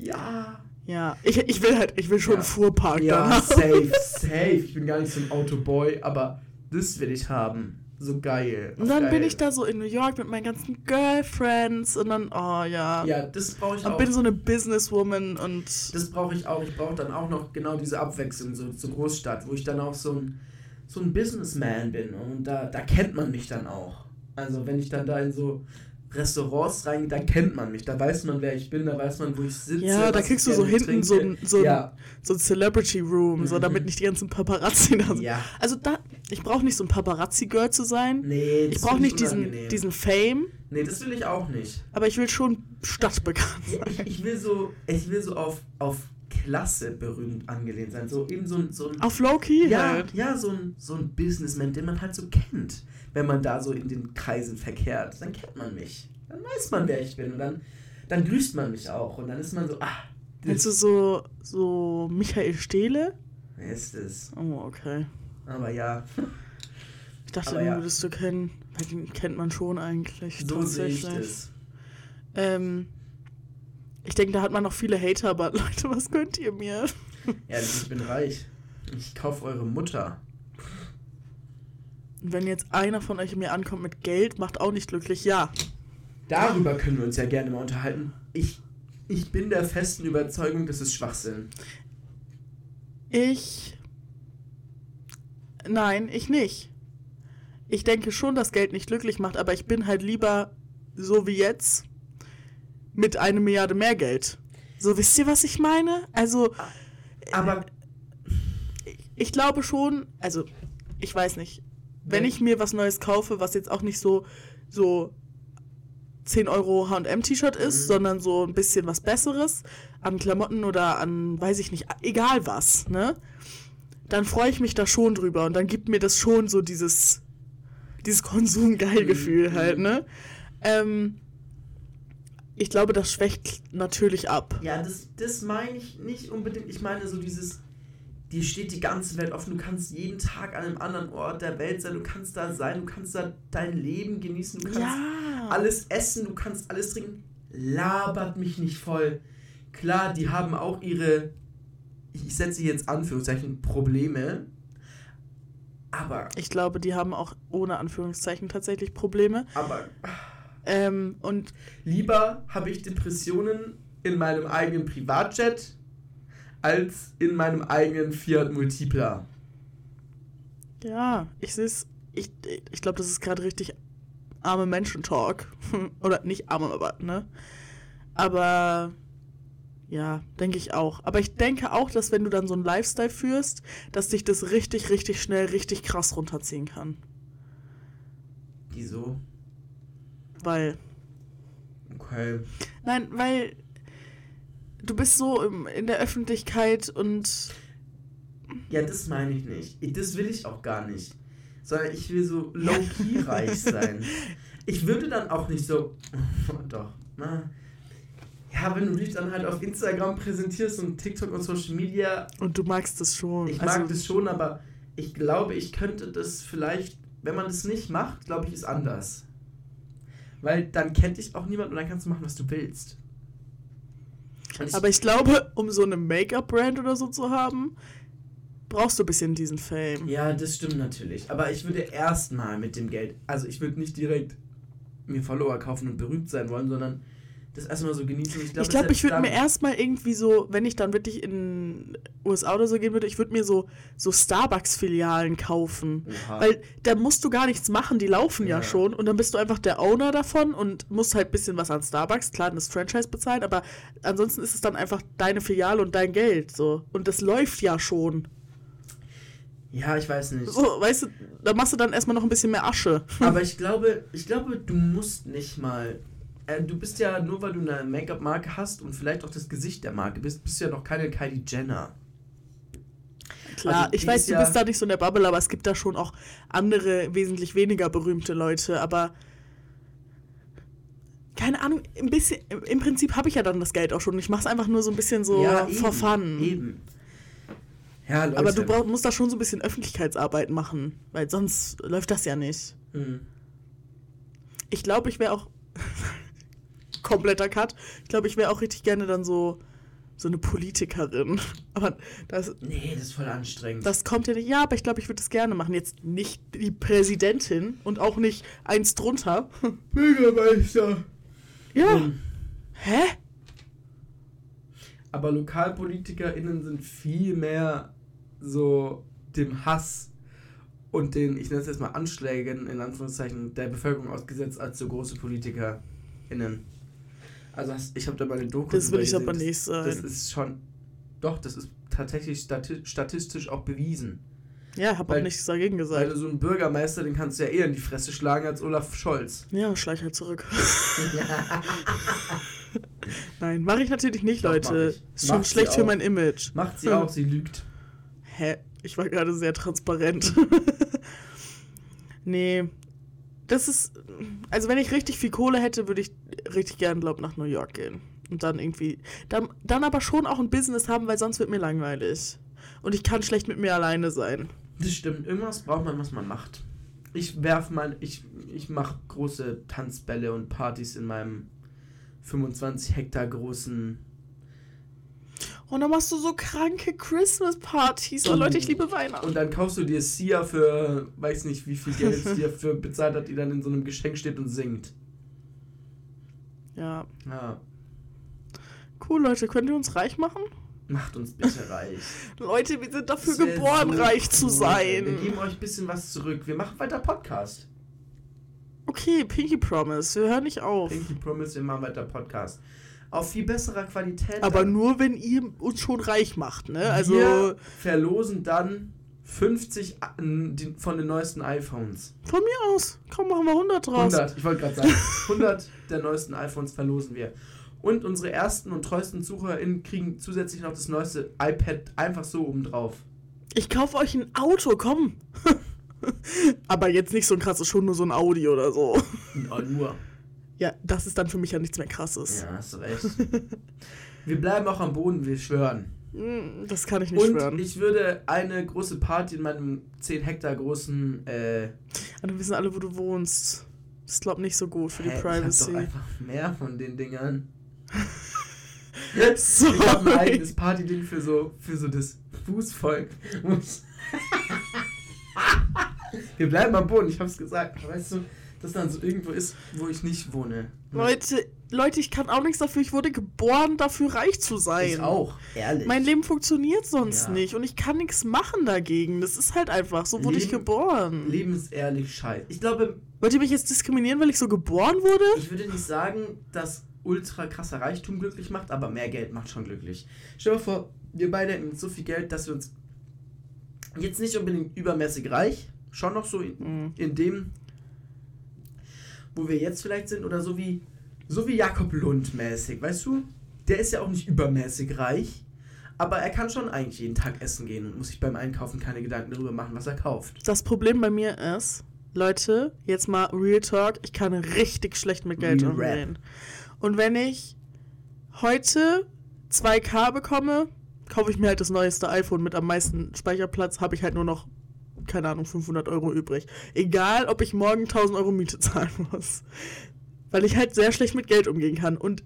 ja. Ja. Ich, ich will halt, ich will schon Ja. einen Fuhrpark Ja, danach. safe, [laughs] safe. Ich bin gar nicht so ein Autoboy, aber das will ich haben. So geil. Und dann geil. bin ich da so in New York mit meinen ganzen Girlfriends und dann, oh ja. Ja, das brauche ich und auch. bin so eine Businesswoman und Das brauche ich auch. Ich brauche dann auch noch genau diese Abwechslung so zur Großstadt, wo ich dann auch so ein, so ein Businessman bin. Und da, da kennt man mich dann auch. Also wenn ich dann da in so Restaurants reingehe, da kennt man mich. Da weiß man, wer ich bin, da weiß man, wo ich sitze. ja, da kriegst ich du so hinten so ein, so ein, ja. so ein Celebrity Room, so Mhm. damit nicht die ganzen Paparazzi da sind. ja. Also da, ich brauche nicht so ein Paparazzi-Girl zu sein. Nee, Ich das brauche find nicht diesen, unangenehm. diesen Fame, Nee, das will ich auch nicht. aber ich will schon stadtbekannt Ich, sein. ich will so, ich will so auf, auf Klasse berühmt angelehnt sein. So eben so ein, so ein Auf Low-Key ja, halt. ja, so ein, so ein Businessman, den man halt so kennt. Wenn man da so in den Kreisen verkehrt, dann kennt man mich. Dann weiß man, wer ich bin. Und dann dann grüßt man mich auch und dann ist man so, ah, Kennst du so, so Michael Stehle? wer ist es? Oh, okay. Aber ja, Ich dachte, Aber den ja. würdest du kennen. Den kennt man schon eigentlich. so sehe ich das. Ähm, ich denke, da hat man noch viele Hater, aber [laughs] Leute, was könnt ihr mir? Ja, ich bin reich. Ich kaufe eure Mutter. Und wenn jetzt einer von euch mir ankommt mit Geld, macht auch nicht glücklich. Ja. Darüber können wir uns ja gerne mal unterhalten. Ich, ich bin der festen Überzeugung, das ist Schwachsinn. Ich. Nein, ich nicht. Ich denke schon, dass Geld nicht glücklich macht, aber ich bin halt lieber so wie jetzt mit einer Milliarde mehr Geld. So, wisst ihr, was ich meine? Also, Aber ich glaube schon, also, ich weiß nicht. Wenn ich mir was Neues kaufe, was jetzt auch nicht so, so 10 Euro HM-T-Shirt ist, Mhm. sondern so ein bisschen was Besseres an Klamotten oder an, weiß ich nicht, egal was, ne? Dann freue ich mich da schon drüber und dann gibt mir das schon so dieses, dieses Konsumgeilgefühl Mhm. halt, ne? Ähm, ich glaube, das schwächt natürlich ab. Ja, das, das meine ich nicht unbedingt. Ich meine so dieses, dir steht die ganze Welt offen. Du kannst jeden Tag an einem anderen Ort der Welt sein. Du kannst da sein. Du kannst da dein Leben genießen. Du kannst Ja. alles essen. Du kannst alles trinken. Labert mich nicht voll. Klar, die haben auch ihre, ich setze jetzt Anführungszeichen, Probleme. Aber, Ich glaube, die haben auch ohne Anführungszeichen tatsächlich Probleme. aber Ähm, und lieber habe ich Depressionen in meinem eigenen Privatjet als in meinem eigenen Fiat Multipla. ja, ich sehe es, ich, ich glaube, das ist gerade richtig arme Menschen-Talk. [laughs] Oder nicht arme, aber, ne? Aber ja, denke ich auch. Aber ich denke auch, dass wenn du dann so einen Lifestyle führst, dass dich das richtig, richtig schnell, richtig krass runterziehen kann. Wieso? Weil, Okay. nein, weil du bist so im, in der Öffentlichkeit und Ja, das meine ich nicht. Das will ich auch gar nicht. Sondern ich will so low-key [laughs] reich sein. Ich würde dann auch nicht so. [laughs] Doch. Na. Ja, wenn du dich dann halt auf Instagram präsentierst und TikTok und Social Media. Und du magst es schon. Ich Also, mag das schon, aber ich glaube, ich könnte das vielleicht, wenn man das nicht macht, glaube ich, ist anders. Weil dann kennt dich auch niemand und dann kannst du machen, was du willst. Aber ich glaube, um so eine Make-up-Brand oder so zu haben, brauchst du ein bisschen diesen Fame. Ja, das stimmt natürlich. Aber ich würde erstmal mit dem Geld, also ich würde nicht direkt mir Follower kaufen und berühmt sein wollen, sondern das erstmal so genießen. Ich glaube, ich glaube, ich würde mir erst erstmal irgendwie so, wenn ich dann wirklich in USA oder so gehen würde, ich würde mir so, so Starbucks-Filialen kaufen. Oha. Weil da musst du gar nichts machen, die laufen ja. Ja. schon und dann bist du einfach der Owner davon und musst halt ein bisschen was an Starbucks, klar, das Franchise bezahlen, aber ansonsten ist es dann einfach deine Filiale und dein Geld so. Und das läuft ja schon. ja, ich weiß nicht. So, weißt du, da machst du dann erstmal noch ein bisschen mehr Asche. Aber ich glaube, ich glaube, du musst nicht mal. Äh, du bist ja, nur weil du eine Make-up-Marke hast und vielleicht auch das Gesicht der Marke bist, bist du ja noch keine Kylie Jenner. Klar, Also, ich weiß, ist du ja- bist da nicht so in der Bubble, aber es gibt da schon auch andere, wesentlich weniger berühmte Leute, aber keine Ahnung, ein bisschen, im- Prinzip habe ich ja dann das Geld auch schon. Ich mache es einfach nur so ein bisschen so ja, for fun. Eben. Ja, Leute. Aber du brauch, musst da schon so ein bisschen Öffentlichkeitsarbeit machen, weil sonst läuft das ja nicht. Hm. Ich glaube, ich wäre auch [laughs] kompletter Cut. Ich glaube, ich wäre auch richtig gerne dann so so eine Politikerin. [laughs] Aber das, Nee, das ist voll anstrengend. Das kommt ja nicht. Ja, aber ich glaube, ich würde das gerne machen. Jetzt nicht die Präsidentin und auch nicht eins drunter. [laughs] Bürgermeister. Ja. Hm. Hä? Aber LokalpolitikerInnen sind viel mehr so dem Hass und den, ich nenne es jetzt mal Anschlägen, in Anführungszeichen, der Bevölkerung ausgesetzt als so große PolitikerInnen. Also ich habe da mal eine Doku Das will ich aber nicht sein. Das, ist schon, doch, das ist tatsächlich stati statistisch auch bewiesen. Ja, habe auch Weil- nichts dagegen Weil gesagt. du so einen Bürgermeister, den kannst du ja eher in die Fresse schlagen als Olaf Scholz. Ja, schleich halt zurück. [laughs] [laughs] Nein, mache ich natürlich nicht, Doch, Leute. Ist schon Macht schlecht für mein Image. Macht sie [laughs] auch, sie lügt. Hä? Ich war gerade sehr transparent. nee. Das ist, also wenn ich richtig viel Kohle hätte, würde ich richtig gern, glaube nach New York gehen. Und dann irgendwie, dann, dann aber schon auch ein Business haben, weil sonst wird mir langweilig. Und ich kann schlecht mit mir alleine sein. Das stimmt. Irgendwas braucht man, was man macht. Ich werf mal, ich, ich mache große Tanzbälle und Partys in meinem 25 Hektar großen. Und dann machst du so kranke Christmas-Partys. Oh Leute, ich liebe Weihnachten. Und dann kaufst du dir Sia für, weiß nicht wie viel Geld [laughs] sie dafür bezahlt hat, die dann in so einem Geschenk steht und singt. Ja. Ja, Cool, Leute, könnt ihr uns reich machen? macht uns bitte reich. [laughs] Leute, wir sind dafür geboren, so reich zu sein. Wir geben euch ein bisschen was zurück. Wir machen weiter Podcast. Okay, Pinky Promise, wir hören nicht auf. Pinky Promise, wir machen weiter Podcast. Auf viel besserer Qualität. Aber dann. nur, wenn ihr uns schon reich macht, ne? Also, wir verlosen dann 50 a- die- von den neuesten iPhones. von mir aus. Komm, machen wir 100 draus. 100, ich wollte gerade sagen, [laughs] 100 der neuesten iPhones verlosen wir. Und unsere ersten und treuesten ZuhörerInnen kriegen zusätzlich noch das neueste iPad einfach so obendrauf. Ich kaufe euch ein Auto, komm. [laughs] Aber jetzt nicht so ein krasses, schon nur so ein Audi oder so. Oh, nur. Ja, das ist dann für mich ja nichts mehr krasses. Ja, hast du recht. wir bleiben auch am Boden, wir schwören. Mm, Das kann ich nicht Und schwören. ich würde eine große Party in meinem 10 Hektar großen äh, Aber wir wissen alle, wo du wohnst. Das ist, glaub nicht so gut für die hä, Privacy. Ich hab doch einfach mehr von den Dingern. [laughs] Sorry. Ich habe ein eigenes Partyding für so, für so das Fußvolk. [laughs] Wir bleiben am Boden, ich hab's gesagt. Weißt du, dass dann so irgendwo ist, wo ich nicht wohne. Leute, Leute, ich kann auch nichts dafür. Ich wurde geboren, dafür reich zu sein. Ich auch, ehrlich. Mein Leben funktioniert sonst Ja. nicht und ich kann nichts machen dagegen. Das ist halt einfach, so wurde ich Leben- geboren. Leben ist ehrlich scheiße. Ich glaube, Wollt ihr mich jetzt diskriminieren, weil ich so geboren wurde? ich würde nicht sagen, dass ultra krasser Reichtum glücklich macht, aber mehr Geld macht schon glücklich. Stell dir mal vor, wir beide hätten so viel Geld, dass wir uns jetzt nicht unbedingt übermäßig reich, schon noch so in, Hm. in dem, wo wir jetzt vielleicht sind, oder so wie, so wie Jakob Lund mäßig, weißt du? Der ist ja auch nicht übermäßig reich, aber er kann schon eigentlich jeden Tag essen gehen und muss sich beim Einkaufen keine Gedanken darüber machen, was er kauft. Das Problem bei mir ist, Leute, jetzt mal Real Talk, ich kann richtig schlecht mit Geld Real umgehen. Und wenn ich heute 2K bekomme, kaufe ich mir halt das neueste iPhone mit am meisten Speicherplatz, habe ich halt nur noch, keine Ahnung, 500 Euro übrig. Egal, ob ich morgen 1000 Euro Miete [laughs] zahlen muss. Weil ich halt sehr schlecht mit Geld umgehen kann. Und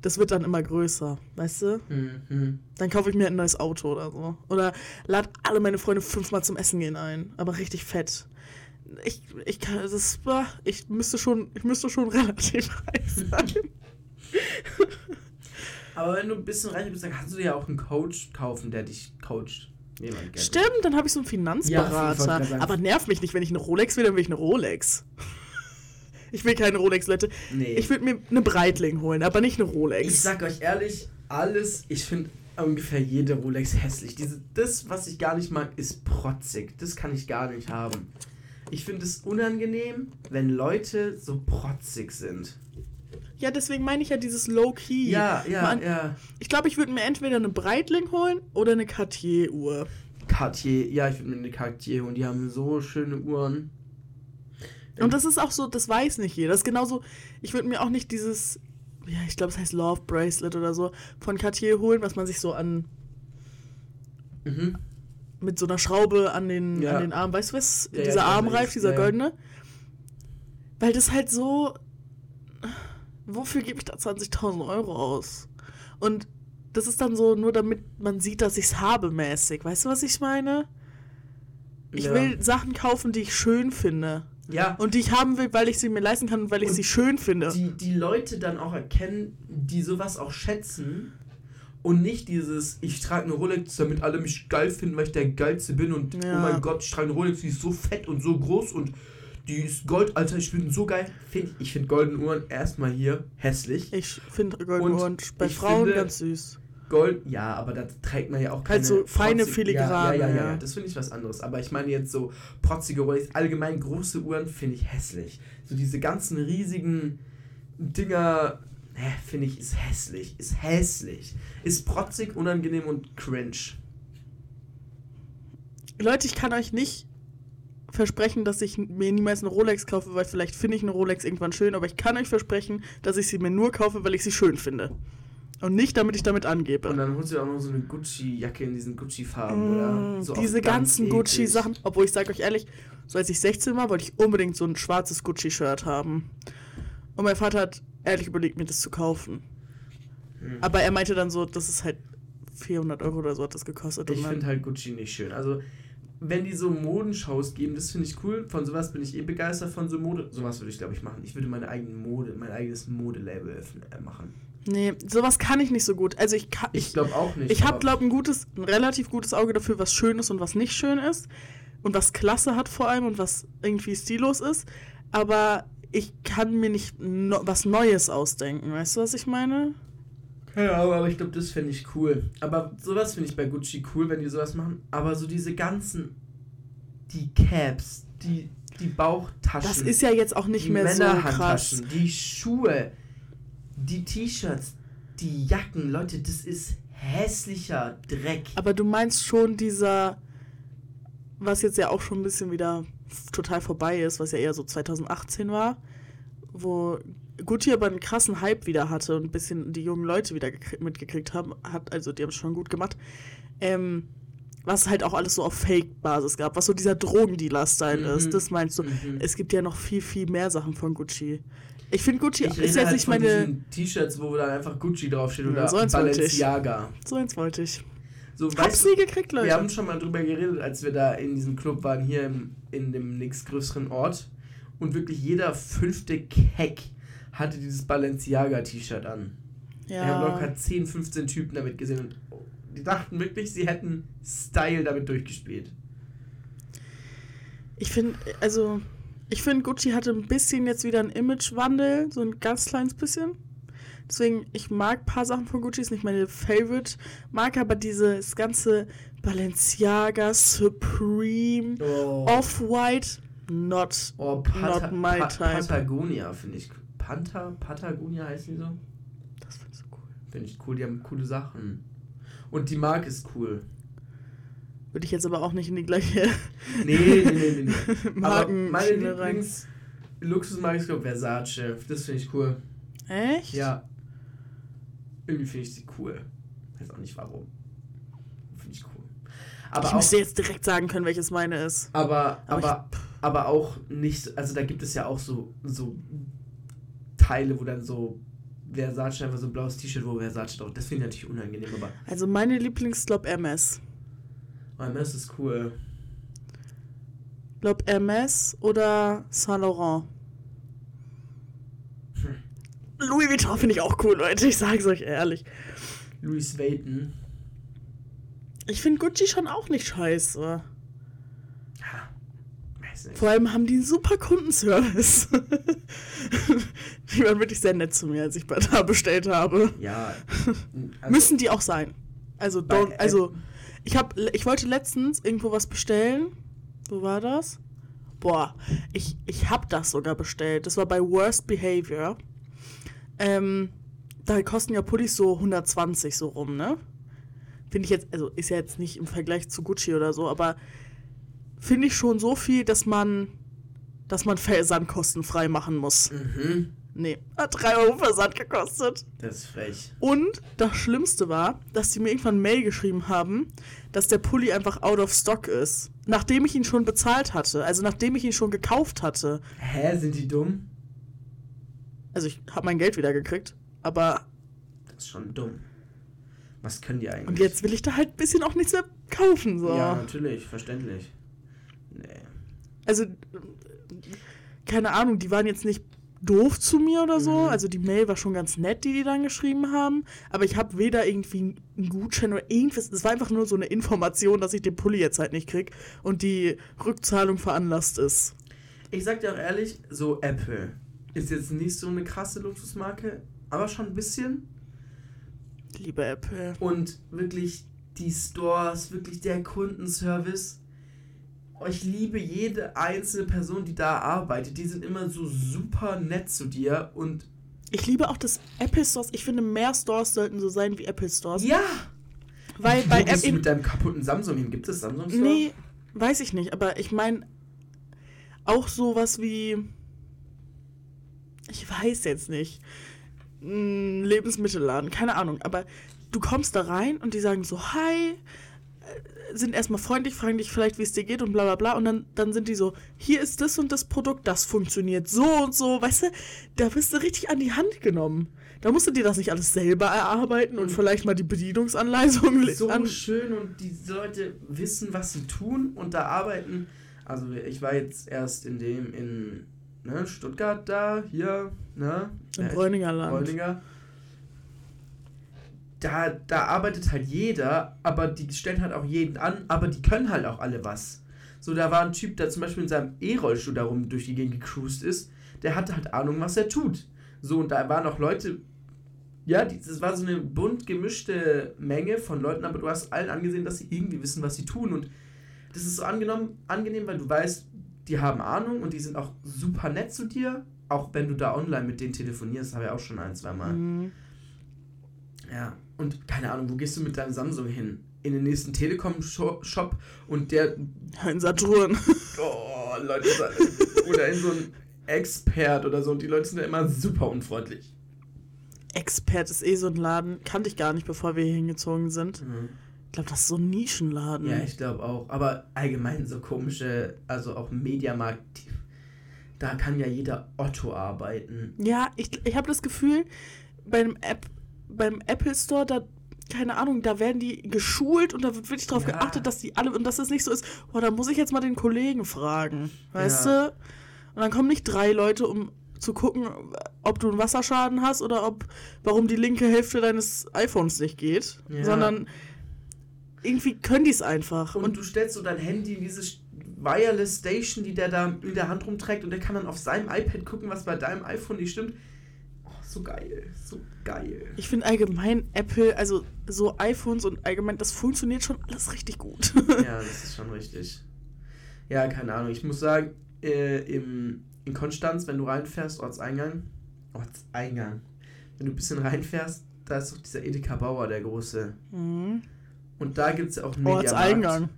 das wird dann immer größer, weißt du? Mhm. Dann kaufe ich mir ein neues Auto oder so. Oder lade alle meine Freunde fünfmal zum Essen gehen ein. Aber richtig fett. Ich, ich kann, das, ich müsste schon, ich müsste schon [laughs] relativ reich sein. [laughs] Aber wenn du ein bisschen reicher bist, dann kannst du dir ja auch einen Coach kaufen, der dich coacht. Geld. Stimmt, dann habe ich so einen Ja, Finanzberater. sagen. Aber nerv mich nicht, wenn ich eine Rolex will, dann will ich eine Rolex. [laughs] Ich will keine Rolex, Leute. Nee. Ich würde mir eine Breitling holen, aber nicht eine Rolex. Ich sag euch ehrlich, alles, ich finde ungefähr jede Rolex hässlich. Diese, das, was ich gar nicht mag, ist protzig. Das kann ich gar nicht haben. Ich finde es unangenehm, wenn Leute so protzig sind. Ja, deswegen meine ich ja dieses Low-Key. Ja, ja, Man- ja. Ich glaube, ich würde mir entweder eine Breitling holen oder eine Cartier-Uhr. Cartier, ja, ich würde mir eine Cartier holen. Die haben so schöne Uhren. Und das ist auch so, das weiß nicht jeder. Das ist genauso, ich würde mir auch nicht dieses, ja, ich glaube, es heißt Love Bracelet oder so, von Cartier holen, was man sich so an, Mhm. mit so einer Schraube an den, Ja. an den Arm, weißt du was? Ja, ja, dieser weiß Armreif, dieser Ja, ja. goldene. Weil das halt so, wofür gebe ich da 20.000 Euro aus? Und das ist dann so, nur damit man sieht, dass ich es habe mäßig. Weißt du, was ich meine? Ich ja. will Sachen kaufen, die ich schön finde. Ja, Und die ich haben will, weil ich sie mir leisten kann und weil ich Und sie schön finde. die, die Leute dann auch erkennen, die sowas auch schätzen und nicht dieses, ich trage eine Rolex, damit alle mich geil finden, weil ich der Geilste bin und Ja. oh mein Gott, ich trage eine Rolex, die ist so fett und so groß und die ist Gold, Alter, ich bin so geil. Find, ich finde goldene Uhren erstmal hier hässlich. Ich finde goldene Und Ohren bei Frauen finde- ganz süß. Gold, ja, aber da trägt man ja auch keine Halt so feine Filigrane, Ja, ja, ja, ja, das finde ich was anderes. Aber ich meine jetzt so protzige Rolex, allgemein große Uhren finde ich hässlich. So diese ganzen riesigen Dinger, finde ich, ist hässlich. Ist hässlich. Ist protzig, unangenehm und cringe. Leute, ich kann euch nicht versprechen, dass ich mir niemals eine Rolex kaufe, weil vielleicht finde ich eine Rolex irgendwann schön, aber ich kann euch versprechen, dass ich sie mir nur kaufe, weil ich sie schön finde. Und nicht, damit ich damit angebe. Und dann holst du auch noch so eine Gucci-Jacke in diesen Gucci-Farben, oder? Mm, So diese ganzen. Gucci-Sachen. Obwohl ich sage euch ehrlich, so als ich 16 war, wollte ich unbedingt so ein schwarzes Gucci-Shirt haben. Und mein Vater hat ehrlich überlegt, mir das zu kaufen. Hm. Aber er meinte dann so, das ist halt 400 Euro oder so hat das gekostet. Ich finde halt Gucci nicht schön. Also, wenn die so Modenshows geben, das finde ich cool. Von sowas bin ich eh begeistert von so Mode. Sowas würde ich, glaube ich, machen. Ich würde meine eigene Mode, mein eigenes Modelabel öffnen- äh, machen. Nee, sowas kann ich nicht so gut. Also ich kann. Ich glaube auch nicht. Ich habe, glaube ein gutes, ein relativ gutes Auge dafür, was schön ist und was nicht schön ist. Und was Klasse hat vor allem und was irgendwie stillos ist. Aber ich kann mir nicht no was Neues ausdenken. Weißt du, was ich meine? Keine Ahnung, aber ich glaube, das fände ich cool. Aber sowas finde ich bei Gucci cool, wenn die sowas machen. Aber so diese ganzen, die Caps, die, die Bauchtaschen. Das ist ja jetzt auch nicht mehr so krass. Die Schuhe, die T-Shirts, die Jacken. Leute, das ist hässlicher Dreck. Aber du meinst schon dieser, was jetzt ja auch schon ein bisschen wieder total vorbei ist, was ja eher so 2018 war, wo Gucci aber einen krassen Hype wieder hatte und ein bisschen die jungen Leute wieder gekrie- mitgekriegt haben, hat, also die haben es schon gut gemacht, ähm, was halt auch alles so auf Fake-Basis gab, was so dieser Drogendealer-Style Mhm. ist, das meinst du. Mhm. Es gibt ja noch viel, viel mehr Sachen von Gucci. Ich finde Gucci Ich ist jetzt halt nicht meine... T-Shirts, wo dann einfach Gucci draufsteht Ja, oder so eins wollte ich. Balenciaga. So eins wollte ich. So, Hab's nie gekriegt, Leute. wir haben schon mal drüber geredet, als wir da in diesem Club waren, hier im, in dem nächst größeren Ort. Und wirklich jeder fünfte Keck hatte dieses Balenciaga-T-Shirt an. Wir haben locker 10, 15 Typen damit gesehen und die dachten wirklich, sie hätten Style damit durchgespielt. Ich finde, also, ich finde, Gucci hatte ein bisschen jetzt wieder einen Imagewandel, so ein ganz kleines bisschen. Deswegen, ich mag ein paar Sachen von Gucci, ist nicht meine Favorite-Marke, aber dieses ganze Balenciaga, Supreme, Oh, Off-White, not. oh Pata not my Pa- type. Patagonia finde ich. Panta, Patagonia heißen die so? Das findest du cool. Finde ich cool, die haben coole Sachen. Und die Marke ist cool. Würde ich jetzt aber auch nicht in die gleiche [laughs] Nee, nee, nee, nee. nee. [laughs] Aber meine Markenschiene rein. Lieblings-Luxusmarke ist, glaube Versace. Das finde ich cool. Echt? Ja. Irgendwie finde ich sie cool. Weiß auch nicht warum. Finde ich cool. Aber ich auch, müsste jetzt direkt sagen können, welches meine ist. aber, aber aber, aber auch nicht, also da gibt es ja auch so, so Teile, wo dann so Versace einfach so ein blaues T-Shirt, wo Versace drauf. Das finde ich natürlich unangenehm, aber Also meine Lieblings, glaub MS. OMS ist cool. Glaub MS oder Saint Laurent. Hm. Louis Vuitton finde ich auch cool, Leute. Ich sag's euch ehrlich. Louis Vuitton. Ich finde Gucci schon auch nicht scheiße. Nicht. Vor allem haben die einen super Kundenservice. [laughs] die waren wirklich sehr nett zu mir, als ich bei da bestellt habe. Ja. also- Müssen die auch sein. Also, don't, also ich, hab, ich wollte letztens irgendwo was bestellen. Wo war das? Boah, ich, ich hab das sogar bestellt. Das war bei Worst Behavior. Ähm, da kosten ja Pullis so 120 so rum, ne? Finde ich jetzt, also ist ja jetzt nicht im Vergleich zu Gucci oder so, aber finde ich schon so viel, dass man, dass man Versandkosten frei machen muss. Mhm. Nee, hat 3 Euro Versand gekostet. Das ist frech. Und das Schlimmste war, dass die mir irgendwann Mail geschrieben haben, dass der Pulli einfach out of stock ist. Nachdem ich ihn schon bezahlt hatte. Also nachdem ich ihn schon gekauft hatte. Hä, sind die dumm? Also ich habe mein Geld wieder gekriegt. Aber. Das ist schon dumm. Was können die eigentlich? Und jetzt will ich da halt ein bisschen auch nichts mehr kaufen. So. Ja, natürlich, verständlich. Nee. Also. Keine Ahnung, die waren jetzt nicht doof zu mir oder so. Mhm. Also die Mail war schon ganz nett, die die dann geschrieben haben. Aber ich habe weder irgendwie einen Gutschein oder irgendwas. Es war einfach nur so eine Information, dass ich den Pulli jetzt halt nicht krieg und die Rückzahlung veranlasst ist. Ich sag dir auch ehrlich, so Apple ist jetzt nicht so eine krasse Luxusmarke, aber schon ein bisschen. Liebe Apple. Und wirklich die Stores, wirklich der Kundenservice. Ich liebe jede einzelne Person, die da arbeitet. Die sind immer so super nett zu dir und Ich liebe auch das Apple Stores. Ich finde, mehr Stores sollten so sein wie Apple Stores. ja. Weil bei gehst du Apple. mit deinem kaputten Samsung hin? Gibt es Samsung Store? Nee, weiß ich nicht. Aber ich meine, auch sowas wie, ich weiß jetzt nicht, Lebensmittelladen, keine Ahnung, aber du kommst da rein und die sagen so, hi, sind erstmal freundlich, fragen dich vielleicht, wie es dir geht und bla bla bla. Und dann, dann sind die so, hier ist das und das Produkt, das funktioniert so und so. Weißt du, da wirst du richtig an die Hand genommen. Da musst du dir das nicht alles selber erarbeiten und vielleicht mal die Bedienungsanleitung So [laughs] an. schön und die Leute wissen, was sie tun und da arbeiten. Also ich war jetzt erst in dem in ne, Stuttgart da, hier, ne? Im Bräuninger Land. Bräuninger. Da, da arbeitet halt jeder, aber die stellen halt auch jeden an, aber die können halt auch alle was. So, da war ein Typ, der zum Beispiel in seinem E-Rollstuhl darum durch die Gegend gecruised ist, der hatte halt Ahnung, was er tut. So, und da waren auch Leute, ja, das war so eine bunt gemischte Menge von Leuten, aber du hast allen angesehen, dass sie irgendwie wissen, was sie tun. Und das ist so angenommen, angenehm, weil du weißt, die haben Ahnung und die sind auch super nett zu dir, auch wenn du da online mit denen telefonierst, habe ich auch schon ein, zwei Mal. Mhm. Ja, und keine Ahnung, wo gehst du mit deinem Samsung hin? In den nächsten Telekom-Shop und der, [laughs] In Saturn. [laughs] oh, Leute, oder in so ein Expert oder so und die Leute sind ja immer super unfreundlich. Expert ist eh so ein Laden. Kannte ich gar nicht, bevor wir hier hingezogen sind. Ich glaube, das ist so ein Nischenladen. Ja, ich glaube auch. Aber allgemein so komische, also auch Mediamarkt, da kann ja jeder Otto arbeiten. Ja, ich, ich habe das Gefühl, beim, App, beim Apple Store, da, keine Ahnung, da werden die geschult und da wird wirklich darauf Ja. geachtet, dass die alle, und dass es nicht so ist, oh, da muss ich jetzt mal den Kollegen fragen, weißt Ja. du? Und dann kommen nicht drei Leute, um zu gucken, ob du einen Wasserschaden hast oder ob, warum die linke Hälfte deines iPhones nicht geht, Ja. sondern irgendwie können die es einfach. Und, Und, du stellst so dein Handy in diese Wireless Station, die der da in der Hand rumträgt und der kann dann auf seinem iPad gucken, was bei deinem iPhone nicht stimmt. Oh, so geil, so geil. ich finde allgemein Apple, also so iPhones und allgemein, das funktioniert schon alles richtig gut. Ja, [laughs] das ist schon richtig. Ja, keine Ahnung. Ich muss sagen, äh, im, in Konstanz, wenn du reinfährst, Ortseingang, Ortseingang, wenn du ein bisschen reinfährst, da ist doch dieser Edeka Bauer, der große. mhm. Und da gibt es ja auch einen Mediamarkt. Ortseingang.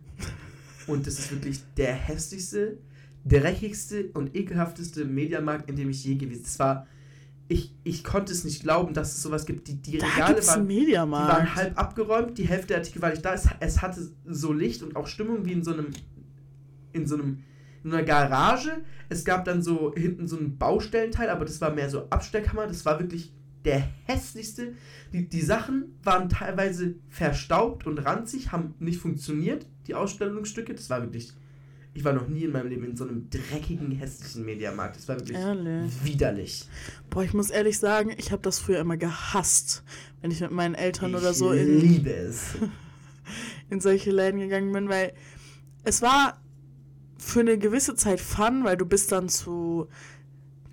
Und das ist wirklich der hässlichste, dreckigste und ekelhafteste Mediamarkt, in dem ich je gewesen bin. Es war, ich, ich konnte es nicht glauben, dass es sowas gibt. Die, die Da Regale waren, die waren halb abgeräumt, die Hälfte der Artikel war nicht da. Es, es hatte so Licht und auch Stimmung wie in so einem, in so einem, in einer Garage. Es gab dann so hinten so einen Baustellenteil, aber das war mehr so Abstellkammer. Das war wirklich der hässlichste. Die, die Sachen waren teilweise verstaubt und ranzig, haben nicht funktioniert, die Ausstellungsstücke. Das war wirklich. Ich war noch nie in meinem Leben in so einem dreckigen, hässlichen Mediamarkt. Das war wirklich Ehrlich. widerlich. Boah, ich muss ehrlich sagen, ich habe das früher immer gehasst, wenn ich mit meinen Eltern ich oder so in, liebe es. [laughs] in solche Läden gegangen bin, weil es war für eine gewisse Zeit fun, weil du bist dann zu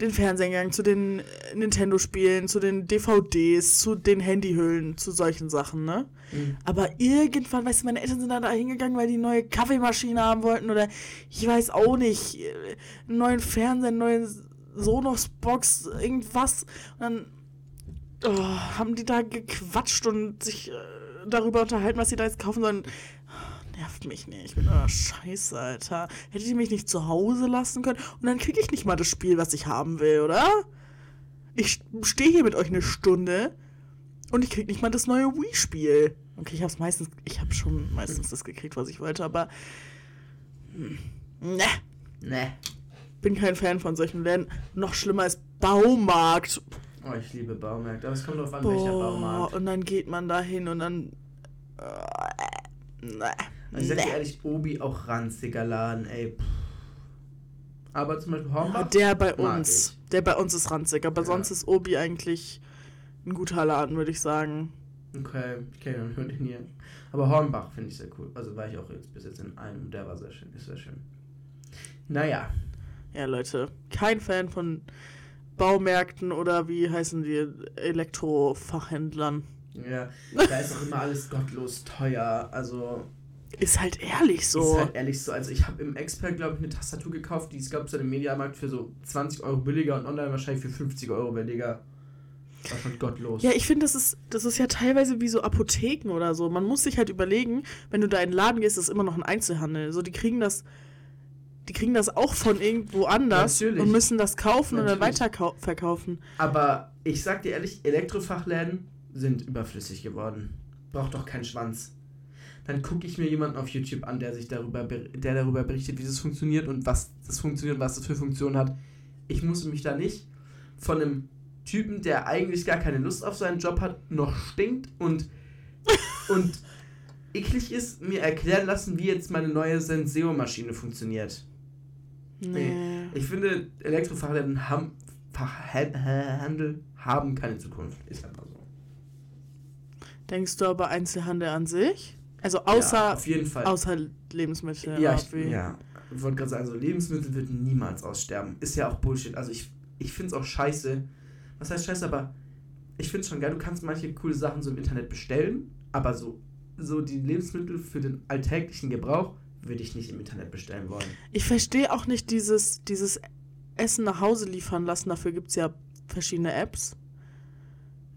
den Fernsehern gegangen, zu den äh, Nintendo-Spielen, zu den DVDs, zu den Handyhüllen, zu solchen Sachen, ne? Mhm. Aber irgendwann, weißt du, meine Eltern sind dann da hingegangen, weil die neue Kaffeemaschine haben wollten oder ich weiß auch nicht, äh, einen neuen Fernseher, eine neue Sonos-Box, irgendwas. Und dann oh, haben die da gequatscht und sich äh, darüber unterhalten, was sie da jetzt kaufen sollen. Oh, nervt mich nicht. Ich bin euer Scheiße, Alter. Hättet ihr mich nicht zu Hause lassen können? Und dann kriege ich nicht mal das Spiel, was ich haben will, oder? Ich stehe hier mit euch eine Stunde und ich krieg nicht mal das neue Wii-Spiel. Okay, ich hab's meistens, ich habe schon meistens das gekriegt, was ich wollte, aber hm, ne, Ne. bin kein Fan von solchen Läden. Noch schlimmer ist Baumarkt. Oh, ich liebe Baumärkte. Aber es kommt drauf an, welcher Boah, Baumarkt. und dann geht man da hin und dann äh, ne, Also ich sag dir ehrlich, Obi auch ranziger Laden, ey. Pff. Aber zum Beispiel Hornbach. Ja, der bei uns, der bei uns ist ranzig, aber Ja. sonst ist Obi eigentlich ein guter Laden, würde ich sagen. Okay, ich kenne ihn den hier. Aber Hornbach finde ich sehr cool. Also war ich auch jetzt bis jetzt in einem, der war sehr schön, ist sehr schön. Naja, Ja, Leute, kein Fan von Baumärkten oder wie heißen die Elektrofachhändlern. ja, da ist auch immer alles [laughs] gottlos teuer. Also Ist halt ehrlich ist so. halt ehrlich so. Also ich habe im Expert, glaube ich, eine Tastatur gekauft, die ist, glaube ich, im Mediamarkt für so 20 Euro billiger und online wahrscheinlich für 50 Euro billiger. War schon gottlos. Ja, ich finde, das ist, das ist ja teilweise wie so Apotheken oder so. Man muss sich halt überlegen, wenn du da in den Laden gehst, ist immer noch ein Einzelhandel. So, die kriegen das, die kriegen das auch von irgendwo anders Natürlich. und müssen das kaufen und dann Natürlich. weiterverkaufen. Aber ich sag dir ehrlich, Elektrofachläden sind überflüssig geworden. Braucht doch keinen Schwanz. Dann gucke ich mir jemanden auf YouTube an, der sich darüber, ber- der darüber berichtet, wie das funktioniert und was das funktioniert, was das für Funktionen hat. Ich muss mich da nicht von einem Typen, der eigentlich gar keine Lust auf seinen Job hat, noch stinkt und, und eklig ist, mir erklären lassen, wie jetzt meine neue Senseo-Maschine funktioniert. Nee. Ich finde, Elektrofachläden haben, Fachhandel haben keine Zukunft. Ist einfach so. Denkst du aber Einzelhandel an sich? Also außer, ja, auf jeden Fall. außer Lebensmittel. ja, ich, ja, ich wollte gerade sagen, so Lebensmittel wird niemals aussterben. Ist ja auch Bullshit. Also ich, ich finde es auch scheiße. Was heißt scheiße, aber ich finde es schon geil. Du kannst manche coole Sachen so im Internet bestellen, aber so, so die Lebensmittel für den alltäglichen Gebrauch würde ich nicht im Internet bestellen wollen. Ich verstehe auch nicht dieses, dieses Essen nach Hause liefern lassen. Dafür gibt es ja verschiedene Apps.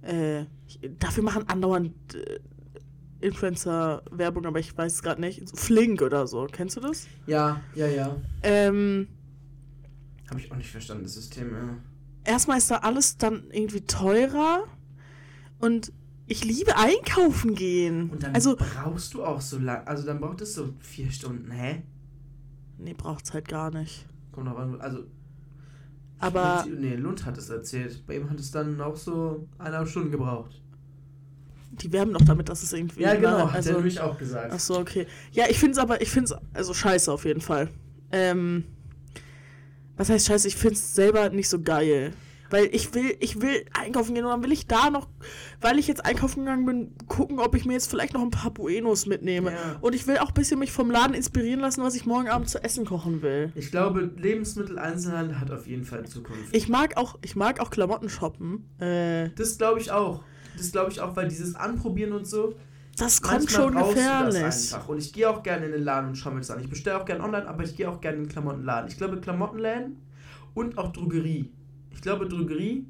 Äh, dafür machen andauernd äh, Influencer Werbung, aber ich weiß es gerade nicht. Flink oder so. Kennst du das? Ja, ja, ja. Ähm, Habe ich auch nicht verstanden, das System. Ja. erstmal ist da alles dann irgendwie teurer. Und ich liebe einkaufen gehen. Und dann also, brauchst du auch so lang. Also dann braucht es so vier Stunden. Hä? nee, braucht's halt gar nicht. Kommt noch an. Also. Aber- Nee, Lund hat es erzählt. Bei ihm hat es dann auch so eineinhalb Stunden gebraucht. Die werben doch damit, dass es irgendwie. Ja, genau, hat also, nämlich auch gesagt. Ach so, okay. Ja, ich finde es aber, ich finde es also scheiße auf jeden Fall. Ähm, was heißt scheiße? Ich finde es selber nicht so geil. Weil ich will, ich will einkaufen gehen und dann will ich da noch, weil ich jetzt einkaufen gegangen bin, gucken, ob ich mir jetzt vielleicht noch ein paar Buenos mitnehme. Ja. Und ich will auch ein bisschen mich vom Laden inspirieren lassen, was ich morgen Abend zu essen kochen will. Ich glaube, Lebensmitteleinzelhandel hat auf jeden Fall Zukunft. Ich mag auch, ich mag auch Klamotten shoppen. Äh, das glaube ich auch. Das glaube ich auch, weil dieses Anprobieren und so. das kommt schon gefährlich. Und ich gehe auch gerne in den Laden und schaue mir das an. Ich bestelle auch gerne online, aber ich gehe auch gerne in den Klamottenladen. Ich glaube, Klamottenläden und auch Drogerie. Ich glaube, Drogerie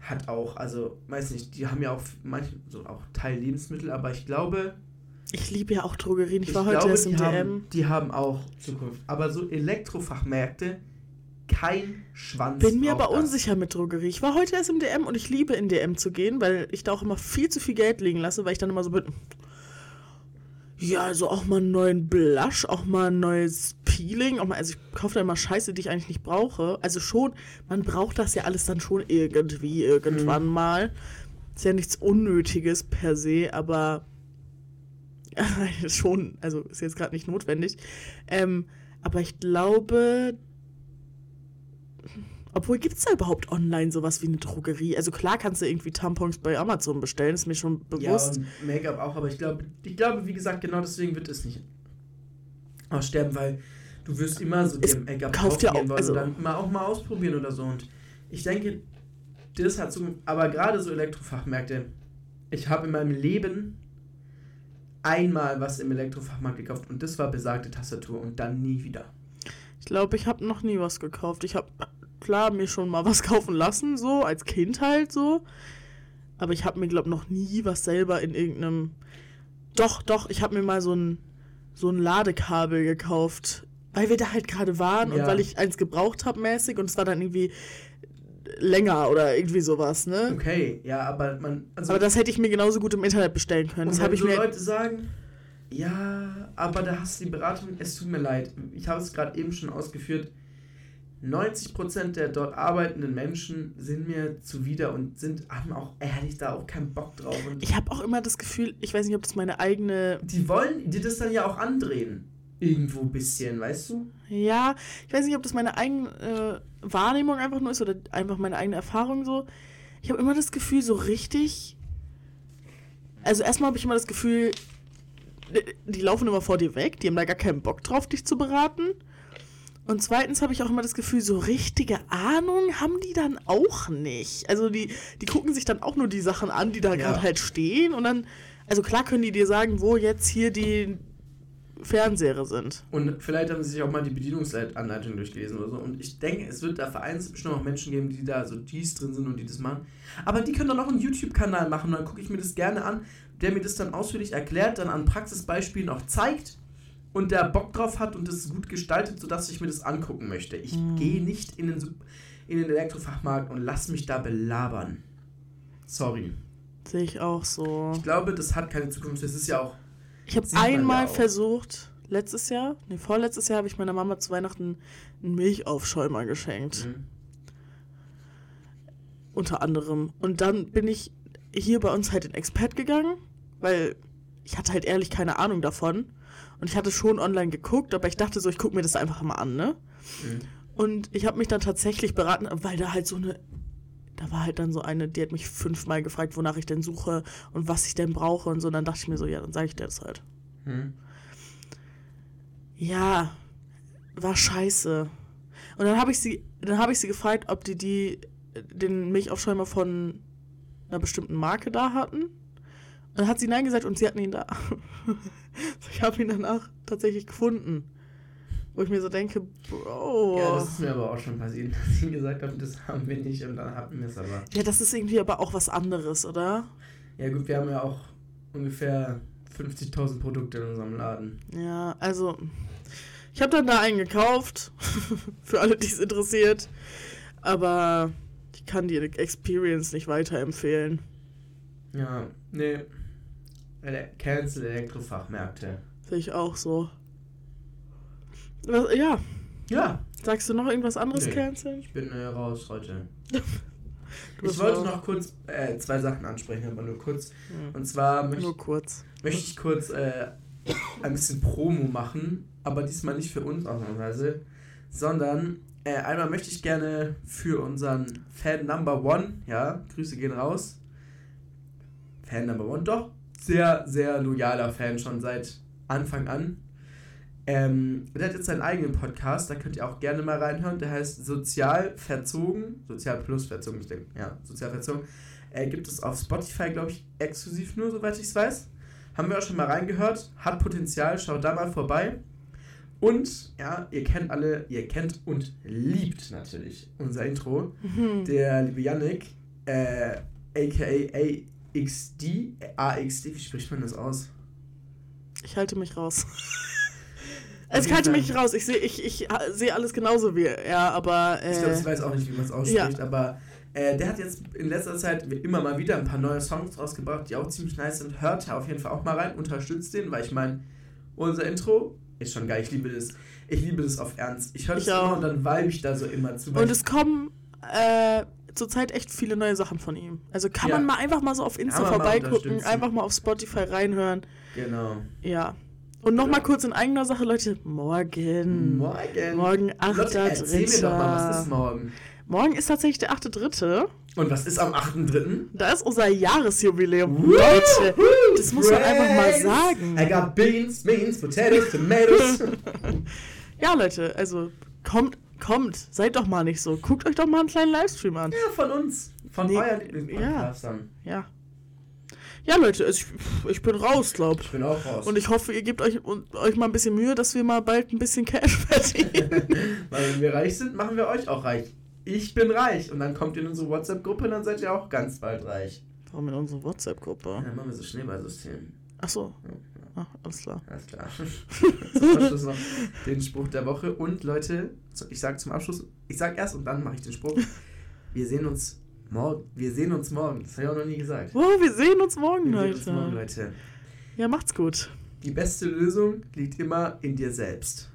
hat auch, also, weiß nicht, die haben ja auch manche, so auch Teil Lebensmittel, aber ich glaube, Ich liebe ja auch Drogerien. Ich, ich war heute glaube, erst im die, DM. haben, die haben auch Zukunft. Aber so Elektrofachmärkte, kein Schwanz. Bin mir aber das. unsicher mit Drogerie. Ich war heute erst im DM und ich liebe in DM zu gehen, weil ich da auch immer viel zu viel Geld liegen lasse, weil ich dann immer so bin. Ja, also auch mal einen neuen Blush, auch mal ein neues Peeling. Auch mal, also ich kaufe da immer Scheiße, die ich eigentlich nicht brauche. Also schon, man braucht das ja alles dann schon irgendwie, irgendwann mal. Ist ja nichts Unnötiges per se, aber [laughs] schon, also ist jetzt gerade nicht notwendig. Ähm, aber ich glaube, obwohl, gibt es da überhaupt online sowas wie eine Drogerie? Also klar kannst du irgendwie Tampons bei Amazon bestellen, ist mir schon Ja, bewusst. und Make-up auch, aber ich glaube, ich glaube, wie gesagt, genau deswegen wird es nicht aussterben, weil du wirst immer so dir Make-up kauft kaufen ja auch- wollen also- und dann mal auch mal ausprobieren oder so. Und ich denke, das hat so, aber gerade so Elektrofachmärkte, ich habe in meinem Leben einmal was im Elektrofachmarkt gekauft und das war besagte Tastatur und dann nie wieder. Ich glaube, ich habe noch nie was gekauft. Ich habe klar mir schon mal was [laughs] kaufen lassen, so als Kind halt so. Aber ich habe mir, glaube noch nie was selber in irgendeinem. Doch, doch, ich habe mir mal so ein, so ein Ladekabel gekauft. Weil wir da halt gerade waren und Ja. weil ich eins gebraucht habe mäßig und es war dann irgendwie länger oder irgendwie sowas, ne? Okay, ja, aber man. Also Aber das hätte ich mir genauso gut im Internet bestellen können. Und Das habe ich so mir. Leute sagen, ja, aber da hast du die Beratung, es tut mir leid. Ich habe es gerade eben schon ausgeführt. 90% der dort arbeitenden Menschen sind mir zuwider und sind, haben auch ehrlich da auch keinen Bock drauf. Und Ich habe auch immer das Gefühl, ich weiß nicht, ob das meine eigene. die wollen dir das dann ja auch andrehen. Irgendwo ein bisschen, weißt du? Ja, ich weiß nicht, ob das meine eigene äh, Wahrnehmung einfach nur ist oder einfach meine eigene Erfahrung so. Ich habe immer das Gefühl, so richtig. Also, erstmal habe ich immer das Gefühl, die laufen immer vor dir weg, die haben da gar keinen Bock drauf, dich zu beraten. Und zweitens habe ich auch immer das Gefühl, so richtige Ahnung haben die dann auch nicht. Also die, die gucken sich dann auch nur die Sachen an, die da Ja. gerade halt stehen. Und dann, also klar können die dir sagen, wo jetzt hier die Fernseher sind. Und vielleicht haben sie sich auch mal die Bedienungsanleitung durchgelesen oder so. Und ich denke, es wird da vereinzelt bestimmt auch Menschen geben, die da so dies drin sind und die das machen. Aber die können dann auch einen YouTube-Kanal machen. Und dann gucke ich mir das gerne an, der mir das dann ausführlich erklärt, dann an Praxisbeispielen auch zeigt, und der Bock drauf hat und es gut gestaltet, sodass ich mir das angucken möchte. Ich Mhm. gehe nicht in den, in den Elektrofachmarkt und lass mich da belabern. Sorry. Sehe ich auch so. Ich glaube, das hat keine Zukunft. Das ist ja auch. Ich habe ja einmal auch. versucht, letztes Jahr, nee, vorletztes Jahr habe ich meiner Mama zu Weihnachten einen Milchaufschäumer geschenkt. Mhm. Unter anderem. Und dann bin ich hier bei uns halt in Expert gegangen, weil ich hatte halt ehrlich keine Ahnung davon. Und ich hatte schon online geguckt, aber ich dachte so, ich gucke mir das einfach mal an, ne? Mhm. Und ich habe mich dann tatsächlich beraten, weil da halt so eine. Da war halt dann so eine, die hat mich fünfmal gefragt, wonach ich denn suche und was ich denn brauche und so. Und dann dachte ich mir so, ja, dann sage ich dir das halt. Mhm. Ja, war scheiße. Und dann habe ich sie, dann habe ich sie gefragt, ob die, die den Milchaufschäumer von einer bestimmten Marke da hatten. Und dann hat sie nein gesagt und sie hatten ihn da. [laughs] ich habe ihn danach tatsächlich gefunden. Wo ich mir so denke, Bro. Ja, das ist mir aber auch schon passiert, [laughs] dass sie gesagt haben, das haben wir nicht und dann hatten wir es aber. Ja, das ist irgendwie aber auch was anderes, oder? Ja, gut, wir haben ja auch ungefähr 50.000 Produkte in unserem Laden. Ja, also ich habe dann da einen gekauft, [laughs] für alle, die es interessiert. Aber ich kann die Experience nicht weiterempfehlen. Ja, nee. Cancel Elektrofachmärkte. Sehe ich auch so. Was, ja, Ja, sagst du noch irgendwas anderes Nee. canceln? ich bin äh, raus heute. [laughs] Du Ich wollte noch kurz äh, zwei Sachen ansprechen, aber nur kurz. Hm. Und zwar möchte Nur kurz. möchte ich kurz äh, ein bisschen Promo machen, aber diesmal nicht für uns ausnahmsweise, sondern äh, einmal möchte ich gerne für unseren Fan Number One, ja, Grüße gehen raus. Fan Number One, doch, sehr, sehr loyaler Fan schon seit Anfang an. Ähm, der hat jetzt seinen eigenen Podcast, da könnt ihr auch gerne mal reinhören. Der heißt Sozial Verzogen, Sozial Plus Verzogen, ich denke, ja, Sozial Verzogen. Äh, gibt es auf Spotify, glaube ich, exklusiv nur, soweit ich es weiß. Haben wir auch schon mal reingehört. Hat Potenzial, schaut da mal vorbei. Und, ja, ihr kennt alle, ihr kennt und liebt natürlich unser Intro. Mhm. Der liebe Yannick, äh, aka AXD, AXD, wie spricht man das aus? Ich halte mich raus. [laughs] Es jeden halte mich raus. Ich sehe ich, ich sehe alles genauso wie er, ja, aber. Ich glaube, ich Äh, weiß auch nicht, wie man es ausspricht, aber äh, der hat jetzt in letzter Zeit immer mal wieder ein paar neue Songs rausgebracht, die auch ziemlich nice sind. Hört da auf jeden Fall auch mal rein, unterstützt den, weil ich meine, unser Intro ist schon geil. Ich liebe das. Ich liebe das auf Ernst. Ich höre das Ich auch. immer und dann vibe ich da so immer zu. und ich- es kommen äh, zurzeit echt viele neue Sachen von ihm. Also kann Ja. man mal einfach mal so auf Insta mal vorbeigucken, unterstützen. einfach mal auf Spotify reinhören. genau. Ja. Und nochmal Ja. kurz in eigener Sache, Leute. Morgen. Morgen. Morgen, Leute, erzähl mir doch mal, was ist 8.3. morgen? Morgen ist tatsächlich der 8.3. Und was ist am 8.3.? Da ist unser Jahresjubiläum. Woo! Leute, das muss man einfach mal sagen. I got beans, beans, potatoes, tomatoes. [laughs] [laughs] Ja, Leute, also kommt, kommt. Seid doch mal nicht so. Guckt euch doch mal einen kleinen Livestream an. ja, von uns. Von Nee, euren Lieblingspodcastern. Ja. Ja, Leute, ich, ich bin raus, glaub. Ich bin auch raus. Und ich hoffe, ihr gebt euch, und, euch mal ein bisschen Mühe, dass wir mal bald ein bisschen Cash verdienen. [laughs] Weil wenn wir reich sind, machen wir euch auch reich. Ich bin reich. Und dann kommt ihr in unsere WhatsApp-Gruppe und dann seid ihr auch ganz bald reich. Warum in unsere Ja, WhatsApp-Gruppe? dann machen wir so Schneeballsystem. Achso. Ah, alles klar. Alles klar. [laughs] zum Abschluss noch den Spruch der Woche. Und Leute, ich sag zum Abschluss, ich sag erst und dann mache ich den Spruch. Wir sehen uns morgen. Wir sehen uns morgen. Das habe ich auch noch nie gesagt. Oh, wir sehen uns morgen, Wir sehen Leute. uns morgen, Leute. Ja, macht's gut. Die beste Lösung liegt immer in dir selbst.